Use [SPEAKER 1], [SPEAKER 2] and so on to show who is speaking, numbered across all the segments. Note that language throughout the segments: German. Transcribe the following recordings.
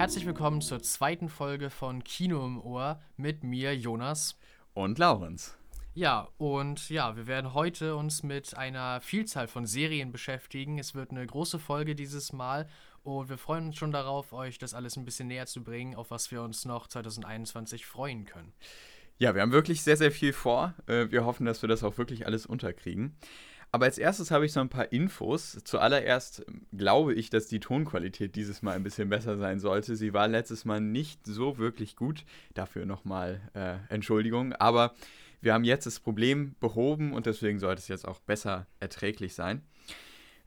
[SPEAKER 1] Herzlich willkommen zur zweiten Folge von Kino im Ohr mit mir, Jonas.
[SPEAKER 2] Und Laurens.
[SPEAKER 1] Ja, und ja, wir werden heute uns mit einer Vielzahl von Serien beschäftigen. Es wird eine große Folge dieses Mal und wir freuen uns schon darauf, euch das alles ein bisschen näher zu bringen, auf was wir uns noch 2021 freuen können.
[SPEAKER 2] Ja, wir haben wirklich sehr, sehr viel vor. Äh, wir hoffen, dass wir das auch wirklich alles unterkriegen. Aber als erstes habe ich so ein paar Infos. Zuallererst ähm, glaube ich, dass die Tonqualität dieses Mal ein bisschen besser sein sollte. Sie war letztes Mal nicht so wirklich gut. Dafür nochmal äh, Entschuldigung. Aber wir haben jetzt das Problem behoben und deswegen sollte es jetzt auch besser erträglich sein.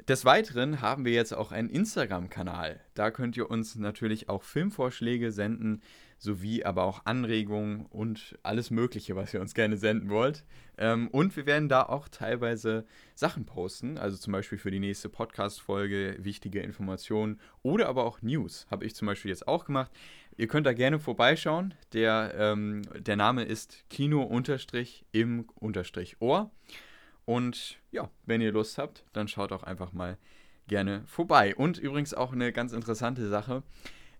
[SPEAKER 2] Des Weiteren haben wir jetzt auch einen Instagram-Kanal. Da könnt ihr uns natürlich auch Filmvorschläge senden, sowie aber auch Anregungen und alles Mögliche, was ihr uns gerne senden wollt. Ähm, und wir werden da auch teilweise Sachen posten, also zum Beispiel für die nächste Podcast-Folge wichtige Informationen oder aber auch News. Habe ich zum Beispiel jetzt auch gemacht. Ihr könnt da gerne vorbeischauen. Der, ähm, der Name ist Kino-im-Ohr. Und ja, wenn ihr Lust habt, dann schaut auch einfach mal gerne vorbei. Und übrigens auch eine ganz interessante Sache.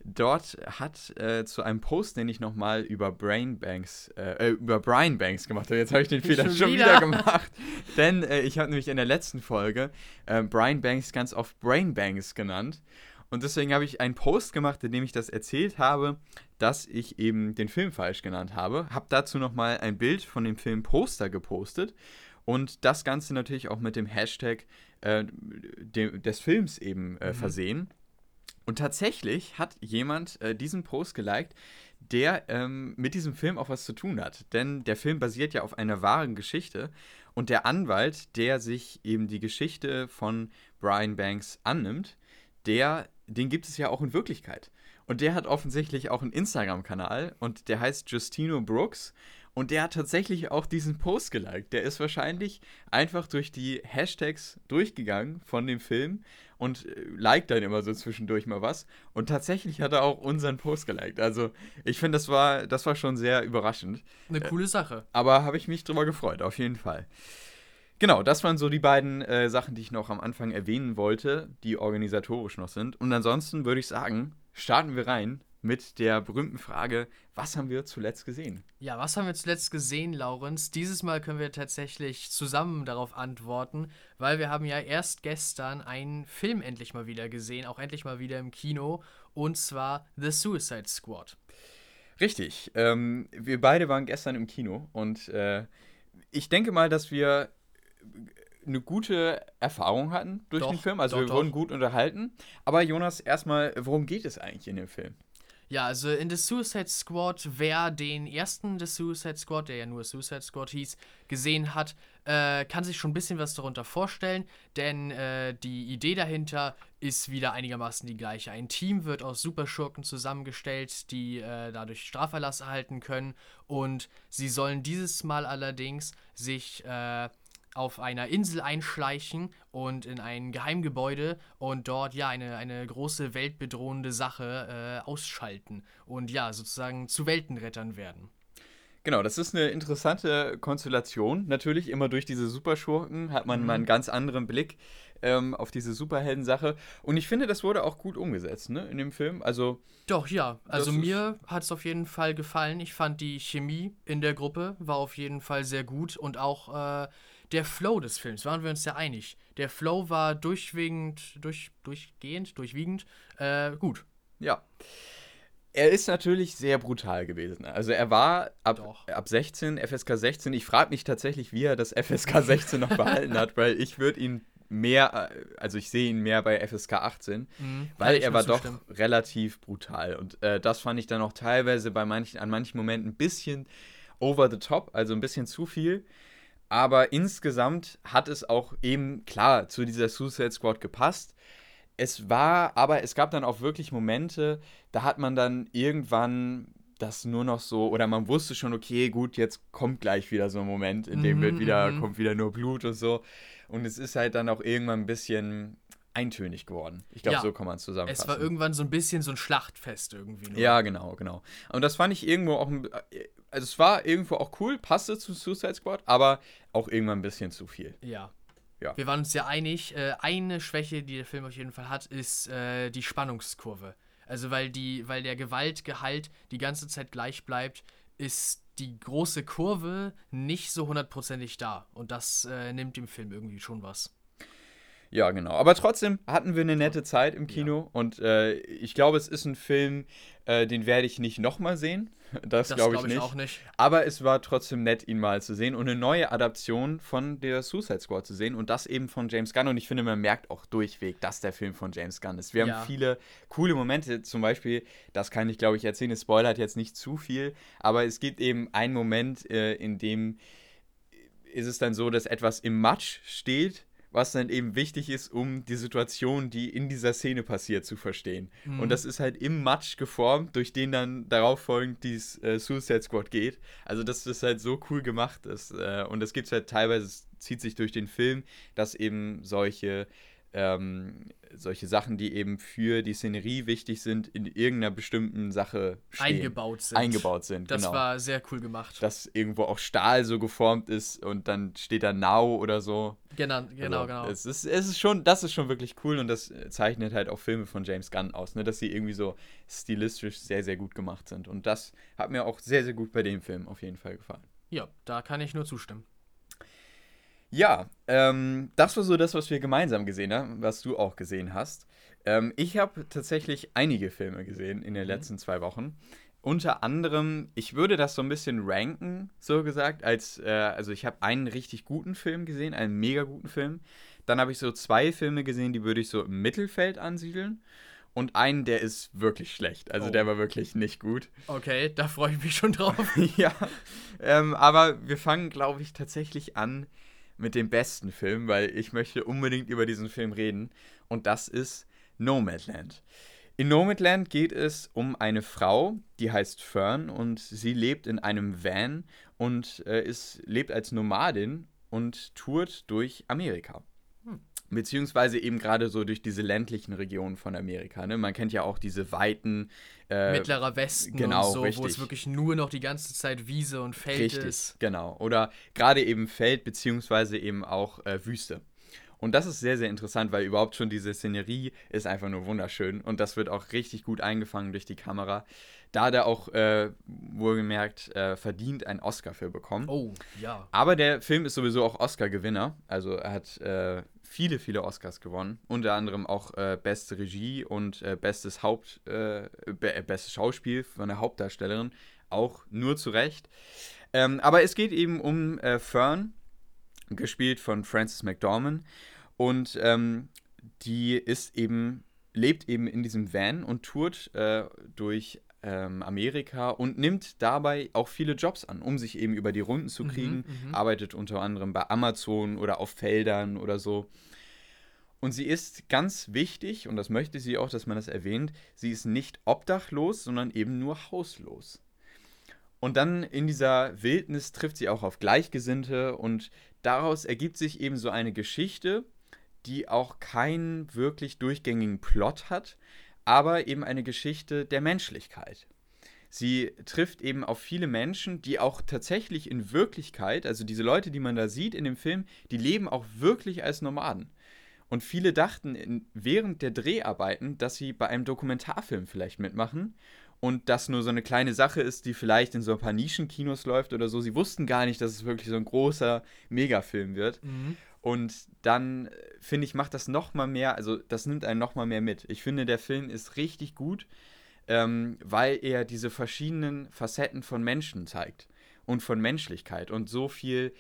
[SPEAKER 2] Dort hat äh, zu einem Post, den ich nochmal über Brain Banks, äh, äh, über Brian Banks gemacht habe. Jetzt habe ich den Fehler schon, schon wieder. wieder, gemacht. Denn äh, ich habe nämlich in der letzten Folge äh, Brian Banks ganz oft Brain Banks genannt. Und deswegen habe ich einen Post gemacht, in dem ich das erzählt habe, dass ich eben den Film falsch genannt habe. Habe dazu nochmal ein Bild von dem Film Poster gepostet. Und das Ganze natürlich auch mit dem Hashtag äh, de des Films eben äh, mhm. versehen. Und tatsächlich hat jemand äh, diesen Post geliked, der ähm, mit diesem Film auch was zu tun hat. Denn der Film basiert ja auf einer wahren Geschichte. Und der Anwalt, der sich eben die Geschichte von Brian Banks annimmt, der, den gibt es ja auch in Wirklichkeit. Und der hat offensichtlich auch einen Instagram-Kanal und der heißt Justino Brooks. Und der hat tatsächlich auch diesen Post geliked. Der ist wahrscheinlich einfach durch die Hashtags durchgegangen von dem Film und äh, liked dann immer so zwischendurch mal was. Und tatsächlich hat er auch unseren Post geliked. Also ich finde, das war, das war schon sehr überraschend.
[SPEAKER 1] Eine äh, coole Sache.
[SPEAKER 2] Aber habe ich mich drüber gefreut, auf jeden Fall. Genau, das waren so die beiden äh, Sachen, die ich noch am Anfang erwähnen wollte, die organisatorisch noch sind. Und ansonsten würde ich sagen, starten wir rein mit der berühmten Frage, was haben wir zuletzt gesehen?
[SPEAKER 1] Ja, was haben wir zuletzt gesehen, Laurens? Dieses Mal können wir tatsächlich zusammen darauf antworten, weil wir haben ja erst gestern einen Film endlich mal wieder gesehen, auch endlich mal wieder im Kino, und zwar The Suicide Squad.
[SPEAKER 2] Richtig, ähm, wir beide waren gestern im Kino und äh, ich denke mal, dass wir eine gute Erfahrung hatten durch doch, den Film. Also doch, wir doch. wurden gut unterhalten. Aber Jonas, erstmal, worum geht es eigentlich in dem Film?
[SPEAKER 1] Ja, also in The Suicide Squad, wer den ersten The Suicide Squad, der ja nur Suicide Squad hieß, gesehen hat, äh, kann sich schon ein bisschen was darunter vorstellen, denn äh, die Idee dahinter ist wieder einigermaßen die gleiche. Ein Team wird aus Superschurken zusammengestellt, die äh, dadurch Straferlass erhalten können und sie sollen dieses Mal allerdings sich äh, auf einer Insel einschleichen und in ein Geheimgebäude und dort ja eine, eine große weltbedrohende Sache äh, ausschalten und ja sozusagen zu Weltenrettern werden.
[SPEAKER 2] Genau, das ist eine interessante Konstellation. Natürlich immer durch diese Superschurken hat man mhm. mal einen ganz anderen Blick ähm, auf diese Superhelden-Sache. Und ich finde, das wurde auch gut umgesetzt, ne, in dem Film. Also.
[SPEAKER 1] Doch, ja. Also mir hat es auf jeden Fall gefallen. Ich fand die Chemie in der Gruppe war auf jeden Fall sehr gut und auch äh, der Flow des Films, waren wir uns ja einig. Der Flow war durchwiegend, durch, durchgehend, durchwiegend äh, gut.
[SPEAKER 2] Ja. Er ist natürlich sehr brutal gewesen. Also er war ab, ab 16, FSK 16. Ich frage mich tatsächlich, wie er das FSK 16 noch behalten hat, weil ich würde ihn mehr, also ich sehe ihn mehr bei FSK 18, mhm, weil er war doch stimmen. relativ brutal. Und äh, das fand ich dann auch teilweise bei manchen, an manchen Momenten ein bisschen over the top, also ein bisschen zu viel. Aber insgesamt hat es auch eben klar zu dieser Suicide Squad gepasst. Es war, aber es gab dann auch wirklich Momente, da hat man dann irgendwann das nur noch so, oder man wusste schon, okay, gut, jetzt kommt gleich wieder so ein Moment, in dem mhm, wird wieder, mhm. kommt wieder nur Blut und so. Und es ist halt dann auch irgendwann ein bisschen eintönig geworden. Ich glaube, ja, so kann man es zusammenfassen.
[SPEAKER 1] Es war irgendwann so ein bisschen so ein Schlachtfest irgendwie.
[SPEAKER 2] Nur. Ja, genau, genau. Und das fand ich irgendwo auch, also es war irgendwo auch cool, passte zu Suicide Squad, aber auch irgendwann ein bisschen zu viel.
[SPEAKER 1] Ja. Ja. Wir waren uns ja einig, äh, eine Schwäche, die der Film auf jeden Fall hat, ist äh, die Spannungskurve. Also weil die, weil der Gewaltgehalt die ganze Zeit gleich bleibt, ist die große Kurve nicht so hundertprozentig da. Und das äh, nimmt dem Film irgendwie schon was.
[SPEAKER 2] Ja, genau. Aber trotzdem hatten wir eine nette Zeit im Kino. Ja. Und äh, ich glaube, es ist ein Film, äh, den werde ich nicht nochmal sehen. Das, das glaube ich, glaub ich, nicht. auch nicht. Aber es war trotzdem nett, ihn mal zu sehen und eine neue Adaption von der Suicide Squad zu sehen. Und das eben von James Gunn. Und ich finde, man merkt auch durchweg, dass der Film von James Gunn ist. Wir ja. haben viele coole Momente. Zum Beispiel, das kann ich, glaube ich, erzählen. Es spoilert jetzt nicht zu viel. Aber es gibt eben einen Moment, äh, in dem ist es dann so, dass etwas im Matsch steht was dann eben wichtig ist, um die Situation, die in dieser Szene passiert, zu verstehen. Mhm. Und das ist halt im Match geformt, durch den dann darauf folgend die äh, Suicide Squad geht. Also das ist halt so cool gemacht. Dass, äh, und das gibt es halt teilweise, zieht sich durch den Film, dass eben solche ähm, solche Sachen, die eben für die Szenerie wichtig sind, in irgendeiner bestimmten Sache
[SPEAKER 1] stehen. eingebaut sind.
[SPEAKER 2] Eingebaut sind,
[SPEAKER 1] Das genau. war sehr cool gemacht.
[SPEAKER 2] Dass irgendwo auch Stahl so geformt ist und dann steht da Now oder so.
[SPEAKER 1] Genau, genau, also, genau.
[SPEAKER 2] Es ist, es ist schon, das ist schon wirklich cool und das zeichnet halt auch Filme von James Gunn aus, ne? dass sie irgendwie so stilistisch sehr, sehr gut gemacht sind. Und das hat mir auch sehr, sehr gut bei dem Film auf jeden Fall gefallen.
[SPEAKER 1] Ja, da kann ich nur zustimmen.
[SPEAKER 2] Ja, ähm, das war so das, was wir gemeinsam gesehen haben, was du auch gesehen hast. Ähm, ich habe tatsächlich einige Filme gesehen in den mhm. letzten zwei Wochen. Unter anderem, ich würde das so ein bisschen ranken, so gesagt, als, äh, also ich habe einen richtig guten Film gesehen, einen mega guten Film. Dann habe ich so zwei Filme gesehen, die würde ich so im Mittelfeld ansiedeln. Und einen, der ist wirklich schlecht. Also oh. der war wirklich nicht gut.
[SPEAKER 1] Okay, da freue ich mich schon drauf.
[SPEAKER 2] ja, ähm, aber wir fangen, glaube ich, tatsächlich an mit dem besten Film, weil ich möchte unbedingt über diesen Film reden. Und das ist Nomadland. In Nomadland geht es um eine Frau, die heißt Fern und sie lebt in einem Van und äh, ist, lebt als Nomadin und tourt durch Amerika. Beziehungsweise eben gerade so durch diese ländlichen Regionen von Amerika. Ne? Man kennt ja auch diese weiten.
[SPEAKER 1] Äh, Mittlerer Westen
[SPEAKER 2] genau,
[SPEAKER 1] und so, wo es wirklich nur noch die ganze Zeit Wiese und Feld
[SPEAKER 2] richtig,
[SPEAKER 1] ist.
[SPEAKER 2] Genau. Oder gerade eben Feld, beziehungsweise eben auch äh, Wüste. Und das ist sehr, sehr interessant, weil überhaupt schon diese Szenerie ist einfach nur wunderschön. Und das wird auch richtig gut eingefangen durch die Kamera. Da hat er auch, äh, wohlgemerkt, äh, verdient einen Oscar für bekommen.
[SPEAKER 1] Oh, ja.
[SPEAKER 2] Aber der Film ist sowieso auch Oscar-Gewinner. Also er hat äh, viele, viele Oscars gewonnen. Unter anderem auch äh, beste Regie und äh, bestes Haupt, äh, be äh, bestes Schauspiel von der Hauptdarstellerin. Auch nur zu Recht. Ähm, aber es geht eben um äh, Fern, gespielt von Frances McDormand. Und ähm, die ist eben, lebt eben in diesem Van und tourt äh, durch ähm, Amerika und nimmt dabei auch viele Jobs an, um sich eben über die Runden zu mhm, kriegen. Mhm, arbeitet unter anderem bei Amazon oder auf Feldern oder so. Und sie ist ganz wichtig, und das möchte sie auch, dass man das erwähnt, sie ist nicht obdachlos, sondern eben nur hauslos. Und dann in dieser Wildnis trifft sie auch auf Gleichgesinnte und daraus ergibt sich eben so eine Geschichte, die auch keinen wirklich durchgängigen Plot hat, aber eben eine Geschichte der Menschlichkeit. Sie trifft eben auf viele Menschen, die auch tatsächlich in Wirklichkeit, also diese Leute, die man da sieht in dem Film, die leben auch wirklich als Nomaden. Und viele dachten in, während der Dreharbeiten, dass sie bei einem Dokumentarfilm vielleicht mitmachen und das nur so eine kleine Sache ist, die vielleicht in so ein paar Nischenkinos läuft oder so. Sie wussten gar nicht, dass es wirklich so ein großer Megafilm wird. Mhm. Und dann, äh, finde ich, macht das nochmal mehr, also das nimmt einen nochmal mehr mit. Ich finde, der Film ist richtig gut, ähm, weil er diese verschiedenen Facetten von Menschen zeigt und von Menschlichkeit und so viel,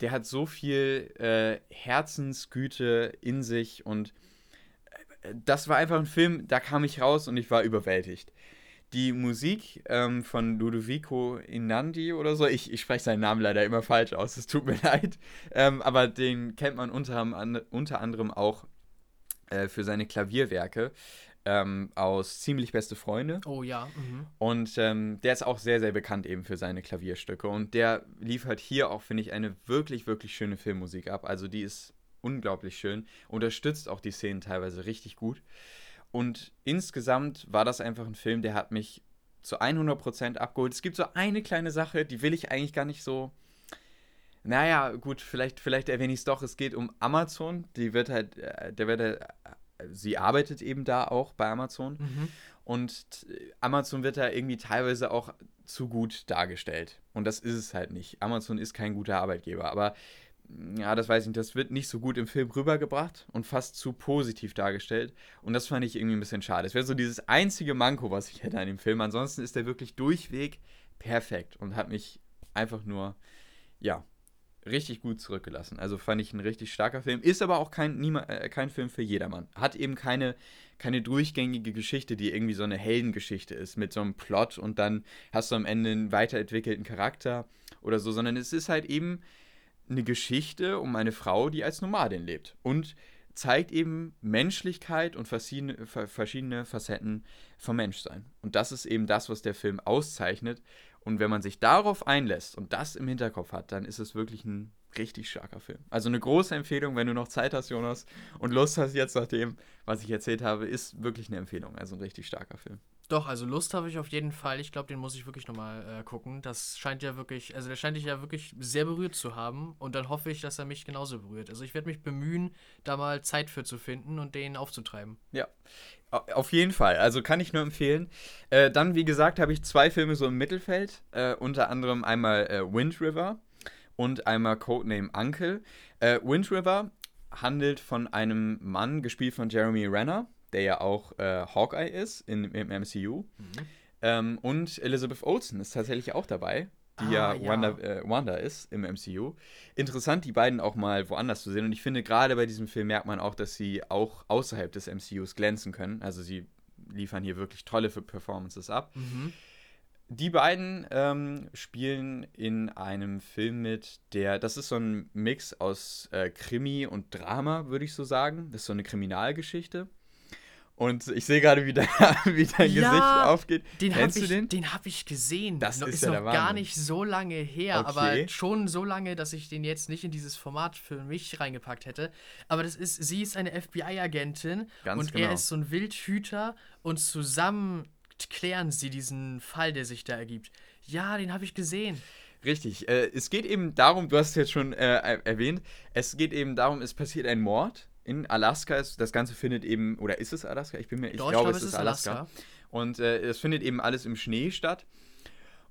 [SPEAKER 2] der hat so viel äh, Herzensgüte in sich und äh, das war einfach ein Film, da kam ich raus und ich war überwältigt die Musik ähm, von Ludovico Inandi oder so, ich, ich spreche seinen Namen leider immer falsch aus, es tut mir leid, ähm, aber den kennt man unter, unter anderem auch äh, für seine Klavierwerke ähm, aus Ziemlich Beste Freunde.
[SPEAKER 1] Oh ja. Mhm.
[SPEAKER 2] Und ähm, der ist auch sehr, sehr bekannt eben für seine Klavierstücke und der liefert hier auch, finde ich, eine wirklich, wirklich schöne Filmmusik ab. Also die ist unglaublich schön, unterstützt auch die Szenen teilweise richtig gut. Und insgesamt war das einfach ein Film, der hat mich zu 100% abgeholt. Es gibt so eine kleine Sache, die will ich eigentlich gar nicht so. Naja, gut, vielleicht, vielleicht erwähne ich es doch. Es geht um Amazon. Die wird halt, äh, der wird halt, sie arbeitet eben da auch bei Amazon. Mhm. Und Amazon wird da irgendwie teilweise auch zu gut dargestellt. Und das ist es halt nicht. Amazon ist kein guter Arbeitgeber. Aber ja, das weiß ich nicht, das wird nicht so gut im Film rübergebracht und fast zu positiv dargestellt. Und das fand ich irgendwie ein bisschen schade. Es wäre so dieses einzige Manko, was ich hätte an dem Film. Ansonsten ist der wirklich durchweg perfekt und hat mich einfach nur, ja, richtig gut zurückgelassen. Also fand ich ein richtig starker Film. Ist aber auch kein, äh, kein Film für jedermann. Hat eben keine, keine durchgängige Geschichte, die irgendwie so eine Heldengeschichte ist mit so einem Plot und dann hast du am Ende einen weiterentwickelten Charakter oder so, sondern es ist halt eben eine Geschichte um eine Frau, die als Nomadin lebt und zeigt eben Menschlichkeit und verschiedene, Facetten vom Menschsein. Und das ist eben das, was der Film auszeichnet. Und wenn man sich darauf einlässt und das im Hinterkopf hat, dann ist es wirklich ein richtig starker Film. Also eine große Empfehlung, wenn du noch Zeit hast, Jonas, und Lust hast jetzt nach dem, was ich erzählt habe, ist wirklich eine Empfehlung. Also ein richtig starker Film.
[SPEAKER 1] Doch, also Lust habe ich auf jeden Fall. Ich glaube, den muss ich wirklich nochmal äh, gucken. Das scheint ja wirklich, also der scheint dich ja wirklich sehr berührt zu haben. Und dann hoffe ich, dass er mich genauso berührt. Also ich werde mich bemühen, da mal Zeit für zu finden und den aufzutreiben.
[SPEAKER 2] Ja, auf jeden Fall. Also kann ich nur empfehlen. Äh, dann, wie gesagt, habe ich zwei Filme so im Mittelfeld. Äh, unter anderem einmal äh, Wind River und einmal Codename Uncle. Äh, Wind River handelt von einem Mann, gespielt von Jeremy Renner der ja auch äh, Hawkeye ist in, im MCU. Mhm. Ähm, und Elizabeth Olsen ist tatsächlich auch dabei, die ah, ja, ja. Wanda, äh, Wanda, ist im MCU. Interessant, die beiden auch mal woanders zu sehen. Und ich finde, gerade bei diesem Film merkt man auch, dass sie auch außerhalb des MCUs glänzen können. Also sie liefern hier wirklich tolle Performances ab. Mhm. Die beiden ähm, spielen in einem Film mit, der, das ist so ein Mix aus äh, Krimi und Drama, würde ich so sagen. Das ist so eine Kriminalgeschichte. Und ich sehe gerade, wie dein, wie dein ja, Gesicht aufgeht.
[SPEAKER 1] Den Kennst du den? Den habe ich gesehen.
[SPEAKER 2] Das
[SPEAKER 1] ist,
[SPEAKER 2] ist ja
[SPEAKER 1] noch gar nicht so lange her, okay. aber schon so lange, dass ich den jetzt nicht in dieses Format für mich reingepackt hätte. Aber das ist, sie ist eine FBI-Agentin und genau. er ist so ein Wildhüter und zusammen klären sie diesen Fall, der sich da ergibt. Ja, den habe ich gesehen.
[SPEAKER 2] Richtig. Äh, es geht eben darum, du hast es jetzt schon äh, erwähnt, es geht eben darum, es passiert ein Mord in Alaska ist. Das Ganze findet eben, oder ist es Alaska? Ich bin mir, ich Doch, glaube, es ist Alaska. Alaska. Und äh, es findet eben alles im Schnee statt.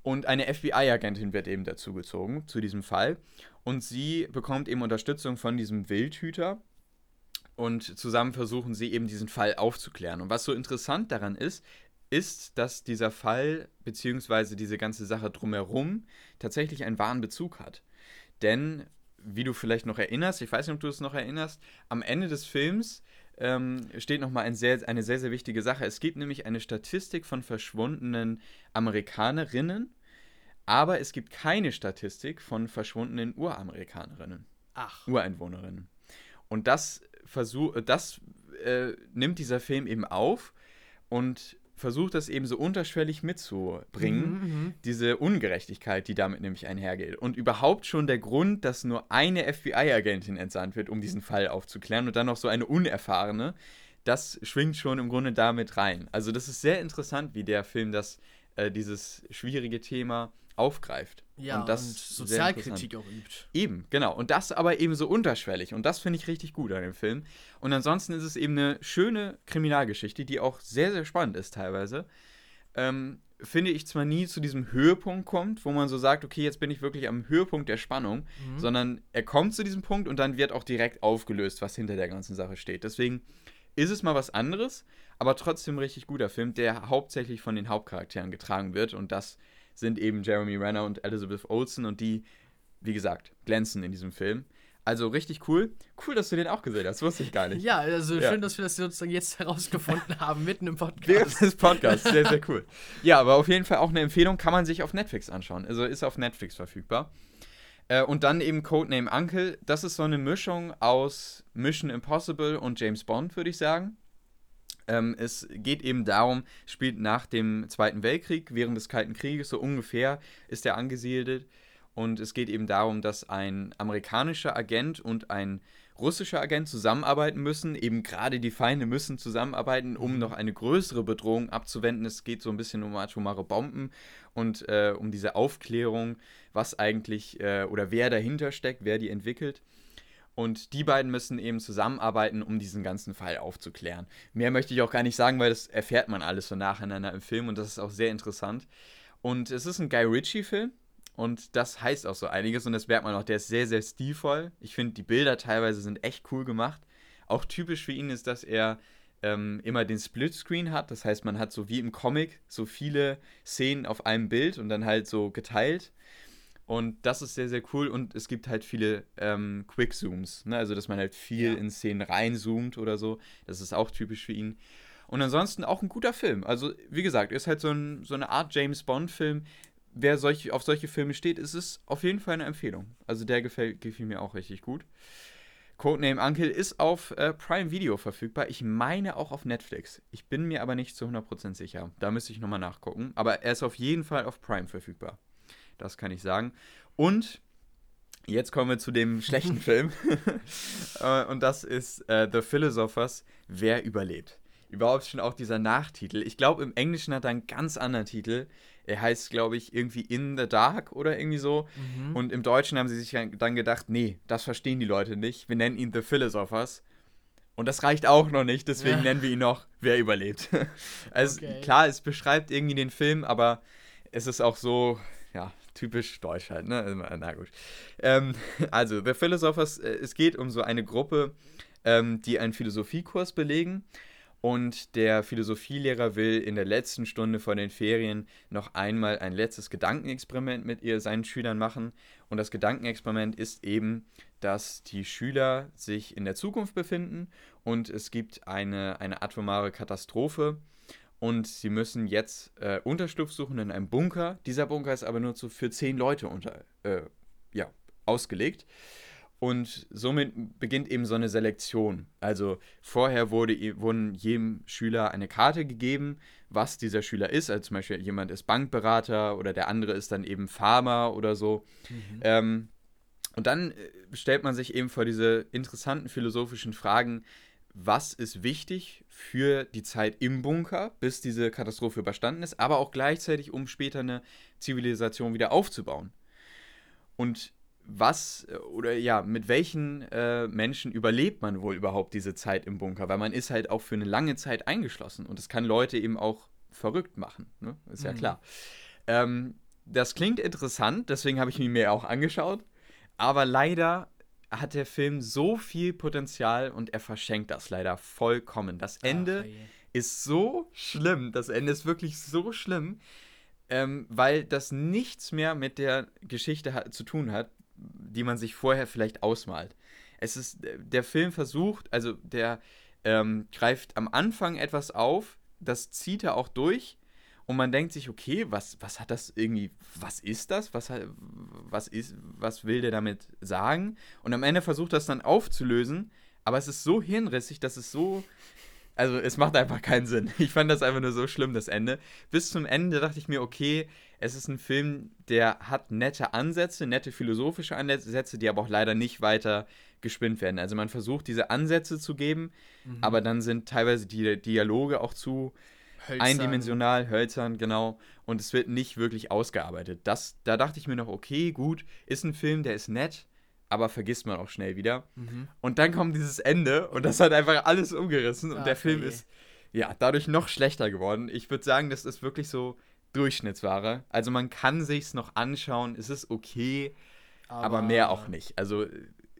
[SPEAKER 2] Und eine FBI-Agentin wird eben dazu gezogen, zu diesem Fall. Und sie bekommt eben Unterstützung von diesem Wildhüter. Und zusammen versuchen sie eben diesen Fall aufzuklären. Und was so interessant daran ist, ist, dass dieser Fall bzw. diese ganze Sache drumherum tatsächlich einen wahren Bezug hat. Denn wie du vielleicht noch erinnerst, ich weiß nicht, ob du es noch erinnerst, am Ende des Films ähm, steht nochmal ein sehr, eine sehr, sehr wichtige Sache. Es gibt nämlich eine Statistik von verschwundenen Amerikanerinnen, aber es gibt keine Statistik von verschwundenen Uramerikanerinnen.
[SPEAKER 1] Ach.
[SPEAKER 2] Ureinwohnerinnen. Und das, versuch, das äh, nimmt dieser Film eben auf und versucht das eben so unterschwellig mitzubringen, mhm, mhm, diese Ungerechtigkeit, die damit nämlich einhergeht. Und überhaupt schon der Grund, dass nur eine FBI-Agentin entsandt wird, um diesen Fall aufzuklären und dann noch so eine unerfahrene, das schwingt schon im Grunde damit rein. Also das ist sehr interessant, wie der Film das, äh, dieses schwierige Thema aufgreift.
[SPEAKER 1] Ja, und, das und Sozialkritik auch übt.
[SPEAKER 2] Eben, genau. Und das aber eben so unterschwellig. Und das finde ich richtig gut an dem Film. Und ansonsten ist es eben eine schöne Kriminalgeschichte, die auch sehr, sehr spannend ist teilweise. Ähm, finde ich zwar nie zu diesem Höhepunkt kommt, wo man so sagt, okay, jetzt bin ich wirklich am Höhepunkt der Spannung, mhm. sondern er kommt zu diesem Punkt und dann wird auch direkt aufgelöst, was hinter der ganzen Sache steht. Deswegen ist es mal was anderes, aber trotzdem ein richtig guter Film, der hauptsächlich von den Hauptcharakteren getragen wird und das sind eben Jeremy Renner und Elizabeth Olsen und die, wie gesagt, glänzen in diesem Film. Also richtig cool. Cool, dass du den auch gesehen hast. Wusste ich gar nicht.
[SPEAKER 1] Ja, also ja. schön, dass wir das sozusagen jetzt herausgefunden haben, mitten im Podcast.
[SPEAKER 2] Während des Podcasts. Sehr, sehr cool. Ja, aber auf jeden Fall auch eine Empfehlung, kann man sich auf Netflix anschauen. Also ist auf Netflix verfügbar. Äh, und dann eben Codename Uncle. Das ist so eine Mischung aus Mission Impossible und James Bond, würde ich sagen. Ähm, es geht eben darum, spielt nach dem Zweiten Weltkrieg, während des Kalten Krieges, so ungefähr ist er angesiedelt. Und es geht eben darum, dass ein amerikanischer Agent und ein russischer Agent zusammenarbeiten müssen. Eben gerade die Feinde müssen zusammenarbeiten, um mhm. noch eine größere Bedrohung abzuwenden. Es geht so ein bisschen um atomare Bomben und äh, um diese Aufklärung, was eigentlich äh, oder wer dahinter steckt, wer die entwickelt. Und die beiden müssen eben zusammenarbeiten, um diesen ganzen Fall aufzuklären. Mehr möchte ich auch gar nicht sagen, weil das erfährt man alles so nacheinander im Film und das ist auch sehr interessant. Und es ist ein Guy Ritchie-Film und das heißt auch so einiges und das merkt man auch. Der ist sehr, sehr stilvoll. Ich finde, die Bilder teilweise sind echt cool gemacht. Auch typisch für ihn ist, dass er ähm, immer den Splitscreen hat. Das heißt, man hat so wie im Comic so viele Szenen auf einem Bild und dann halt so geteilt. Und das ist sehr, sehr cool. Und es gibt halt viele ähm, Quick-Zooms. Ne? Also, dass man halt viel ja. in Szenen reinzoomt oder so. Das ist auch typisch für ihn. Und ansonsten auch ein guter Film. Also, wie gesagt, ist halt so, ein, so eine Art James Bond-Film. Wer solch, auf solche Filme steht, ist es auf jeden Fall eine Empfehlung. Also, der gefällt, gefiel mir auch richtig gut. Codename Uncle ist auf äh, Prime Video verfügbar. Ich meine auch auf Netflix. Ich bin mir aber nicht zu 100% sicher. Da müsste ich nochmal nachgucken. Aber er ist auf jeden Fall auf Prime verfügbar. Das kann ich sagen. Und jetzt kommen wir zu dem schlechten Film. Äh, und das ist äh, The Philosophers, Wer überlebt. Überhaupt schon auch dieser Nachtitel. Ich glaube, im Englischen hat er einen ganz anderen Titel. Er heißt, glaube ich, irgendwie In the Dark oder irgendwie so. Mhm. Und im Deutschen haben sie sich dann gedacht, nee, das verstehen die Leute nicht. Wir nennen ihn The Philosophers. Und das reicht auch noch nicht, deswegen ja. nennen wir ihn noch Wer überlebt. also okay. klar, es beschreibt irgendwie den Film, aber es ist auch so, ja, typisch deutsch halt, ne? Na gut. Ähm, also, The Philosophers, äh, es geht um so eine Gruppe, ähm, die einen Philosophiekurs belegen. Und der Philosophielehrer will in der letzten Stunde vor den Ferien noch einmal ein letztes Gedankenexperiment mit ihr, seinen Schülern machen. Und das Gedankenexperiment ist eben, dass die Schüler sich in der Zukunft befinden und es gibt eine, eine atomare Katastrophe und sie müssen jetzt äh, Unterschlupf suchen in einem Bunker. Dieser Bunker ist aber nur zu, für zehn Leute unter, äh, ja, ausgelegt. Und somit beginnt eben so eine Selektion. Also vorher wurde, wurden jedem Schüler eine Karte gegeben, was dieser Schüler ist. Also zum Beispiel jemand ist Bankberater oder der andere ist dann eben Farmer oder so. Mhm. Ähm, und dann äh, stellt man sich eben vor diese interessanten philosophischen Fragen, was ist wichtig für die Zeit im Bunker, bis diese Katastrophe überstanden ist, aber auch gleichzeitig, um später eine Zivilisation wieder aufzubauen. Und was oder ja, mit welchen äh, Menschen überlebt man wohl überhaupt diese Zeit im Bunker? Weil man ist halt auch für eine lange Zeit eingeschlossen und es kann Leute eben auch verrückt machen, ne? ist ja mhm. klar. Ähm, das klingt interessant, deswegen habe ich mir auch angeschaut, aber leider hat der Film so viel Potenzial und er verschenkt das leider vollkommen. Das Ende Ach, ist so schlimm. Das Ende ist wirklich so schlimm, ähm, weil das nichts mehr mit der Geschichte zu tun hat, die man sich vorher vielleicht ausmalt. Es ist, der Film versucht, also der ähm, greift am Anfang etwas auf, das zieht er auch durch und man denkt sich, okay, was, was hat das irgendwie, was ist das? Was, was, ist, was will der damit sagen? Und am Ende versucht das dann aufzulösen, aber es ist so hirnrissig, dass es so. Also es macht einfach keinen Sinn. Ich fand das einfach nur so schlimm, das Ende. Bis zum Ende dachte ich mir, okay, es ist ein Film, der hat nette Ansätze, nette philosophische Ansätze, die aber auch leider nicht weiter gespinnt werden. Also man versucht diese Ansätze zu geben, mhm. aber dann sind teilweise die Dialoge auch zu hölzern. eindimensional, hölzern, genau. Und es wird nicht wirklich ausgearbeitet. Das, da dachte ich mir noch, okay, gut, ist ein Film, der ist nett, aber vergisst man auch schnell wieder. Mhm. Und dann kommt dieses Ende und das hat einfach alles umgerissen und okay. der Film ist ja dadurch noch schlechter geworden. Ich würde sagen, das ist wirklich so Durchschnittsware. Also man kann sich's noch anschauen, es ist okay, aber, aber mehr auch nicht. Also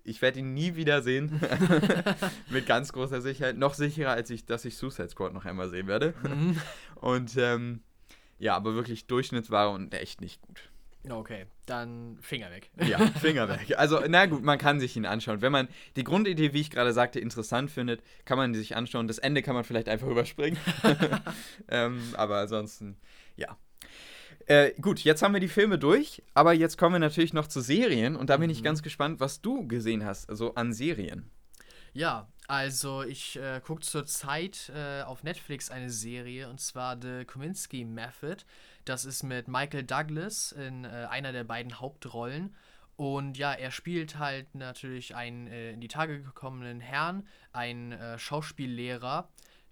[SPEAKER 2] ich werde ihn nie wieder sehen. Mit ganz großer Sicherheit. Noch sicherer, als ich, dass ich Suicide Squad noch einmal sehen werde. Mhm. Und ähm, ja, aber wirklich Durchschnittsware und echt nicht gut.
[SPEAKER 1] Okay, dann Finger weg.
[SPEAKER 2] Ja, Finger weg. Also, na gut, man kann sich ihn anschauen. Wenn man die Grundidee, wie ich gerade sagte, interessant findet, kann man die sich anschauen. Das Ende kann man vielleicht einfach überspringen. ähm, aber ansonsten, ja, äh, gut, jetzt haben wir die Filme durch, aber jetzt kommen wir natürlich noch zu Serien und da bin ich mhm. ganz gespannt, was du gesehen hast, also an Serien.
[SPEAKER 1] Ja, also ich äh, gucke zurzeit äh, auf Netflix eine Serie und zwar The Kominsky Method. Das ist mit Michael Douglas in äh, einer der beiden Hauptrollen. Und ja, er spielt halt natürlich einen äh, in die Tage gekommenen Herrn, einen äh, Schauspiellehrer,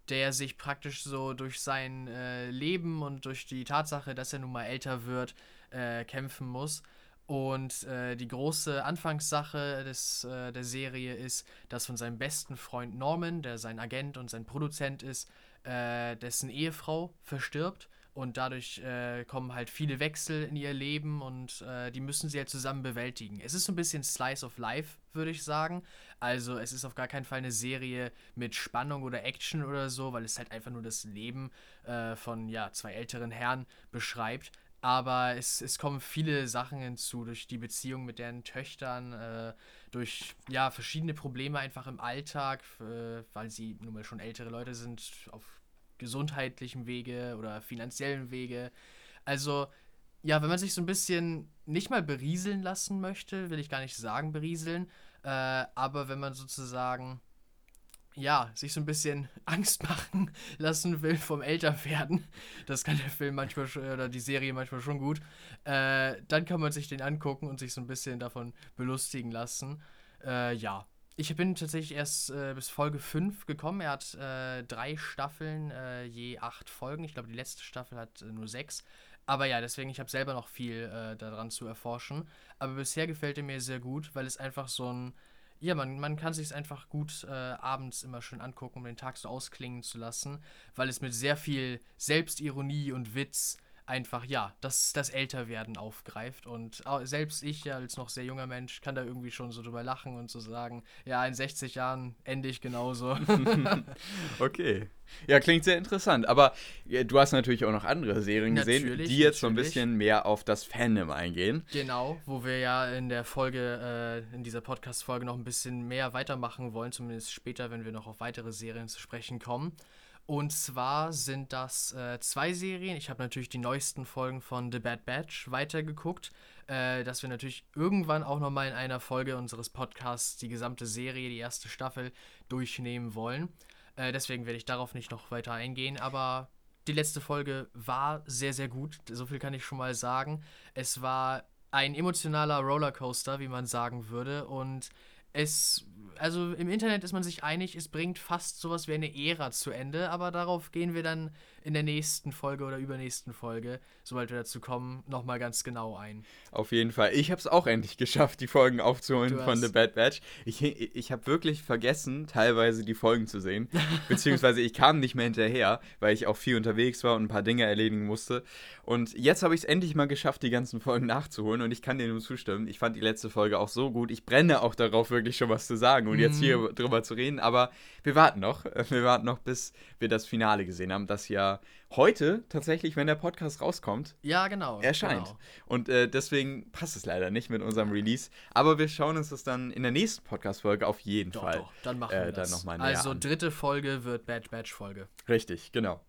[SPEAKER 1] der sich praktisch so durch sein äh, Leben und durch die Tatsache, dass er nun mal älter wird, äh, kämpfen muss. Und äh, die große Anfangssache des, äh, der Serie ist, dass von seinem besten Freund Norman, der sein Agent und sein Produzent ist, äh, dessen Ehefrau verstirbt. Und dadurch äh, kommen halt viele Wechsel in ihr Leben und äh, die müssen sie halt zusammen bewältigen. Es ist so ein bisschen Slice of Life, würde ich sagen. Also es ist auf gar keinen Fall eine Serie mit Spannung oder Action oder so, weil es halt einfach nur das Leben äh, von ja, zwei älteren Herren beschreibt. Aber es, es kommen viele Sachen hinzu, durch die Beziehung mit deren Töchtern, äh, durch ja, verschiedene Probleme einfach im Alltag, äh, weil sie nun mal schon ältere Leute sind, auf gesundheitlichem Wege oder finanziellen Wege. Also, ja, wenn man sich so ein bisschen nicht mal berieseln lassen möchte, will ich gar nicht sagen berieseln, äh, aber wenn man sozusagen ja, sich so ein bisschen Angst machen lassen will vom Älterwerden, das kann der Film manchmal schon, oder die Serie manchmal schon gut, äh, dann kann man sich den angucken und sich so ein bisschen davon belustigen lassen. Äh, ja, ich bin tatsächlich erst äh, bis Folge 5 gekommen. Er hat äh, drei Staffeln, äh, je acht Folgen. Ich glaube, die letzte Staffel hat äh, nur sechs. Aber ja, deswegen, ich habe selber noch viel daran zu erforschen. Aber bisher gefällt er mir sehr gut, weil es einfach so ein ja, man, man kann sich es einfach gut äh, abends immer schön angucken, um den Tag so ausklingen zu lassen, weil es mit sehr viel Selbstironie und Witz einfach, ja, das, das Älterwerden aufgreift. Und selbst ich, ja, als noch sehr junger Mensch, kann da irgendwie schon so drüber lachen und so sagen, ja, in 60 Jahren ende ich genauso.
[SPEAKER 2] okay. Ja, klingt sehr interessant. Aber ja, du hast natürlich auch noch andere Serien gesehen, natürlich, die jetzt natürlich. so ein bisschen mehr auf das Fandom eingehen.
[SPEAKER 1] Genau, wo wir ja in der Folge, äh, in dieser Podcast-Folge noch ein bisschen mehr weitermachen wollen, zumindest später, wenn wir noch auf weitere Serien zu sprechen kommen. Und zwar sind das äh, zwei Serien. Ich habe natürlich die neuesten Folgen von The Bad Batch weitergeguckt, äh, dass wir natürlich irgendwann auch nochmal in einer Folge unseres Podcasts die gesamte Serie, die erste Staffel, durchnehmen wollen. Äh, deswegen werde ich darauf nicht noch weiter eingehen, aber die letzte Folge war sehr, sehr gut. So viel kann ich schon mal sagen. Es war ein emotionaler Rollercoaster, wie man sagen würde. Und es, also im Internet ist man sich einig, es bringt fast sowas wie eine Ära zu Ende, aber darauf gehen wir dann in der nächsten Folge oder übernächsten Folge, sobald wir dazu kommen, nochmal ganz genau ein.
[SPEAKER 2] Auf jeden Fall. Ich habe es auch endlich geschafft, die Folgen aufzuholen von The Bad Batch. Ich, ich habe wirklich vergessen, teilweise die Folgen zu sehen, beziehungsweise ich kam nicht mehr hinterher, weil ich auch viel unterwegs war und ein paar Dinge erledigen musste. Und jetzt habe ich es endlich mal geschafft, die ganzen Folgen nachzuholen und ich kann dir nur zustimmen. Ich fand die letzte Folge auch so gut. Ich brenne auch darauf, wirklich wirklich schon was zu sagen und mhm. jetzt hier mhm. drüber zu reden, aber wir warten noch. Wir warten noch, bis wir das Finale gesehen haben, das ja heute tatsächlich, wenn der Podcast rauskommt,
[SPEAKER 1] ja, genau,
[SPEAKER 2] erscheint.
[SPEAKER 1] Genau.
[SPEAKER 2] Und äh, deswegen passt es leider nicht mit unserem Release. Aber wir schauen uns das dann in der nächsten Podcast-Folge auf jeden
[SPEAKER 1] doch,
[SPEAKER 2] Fall.
[SPEAKER 1] Doch, dann machen wir äh, das. Noch also dritte Folge wird Bad Batch-Folge.
[SPEAKER 2] Richtig, genau.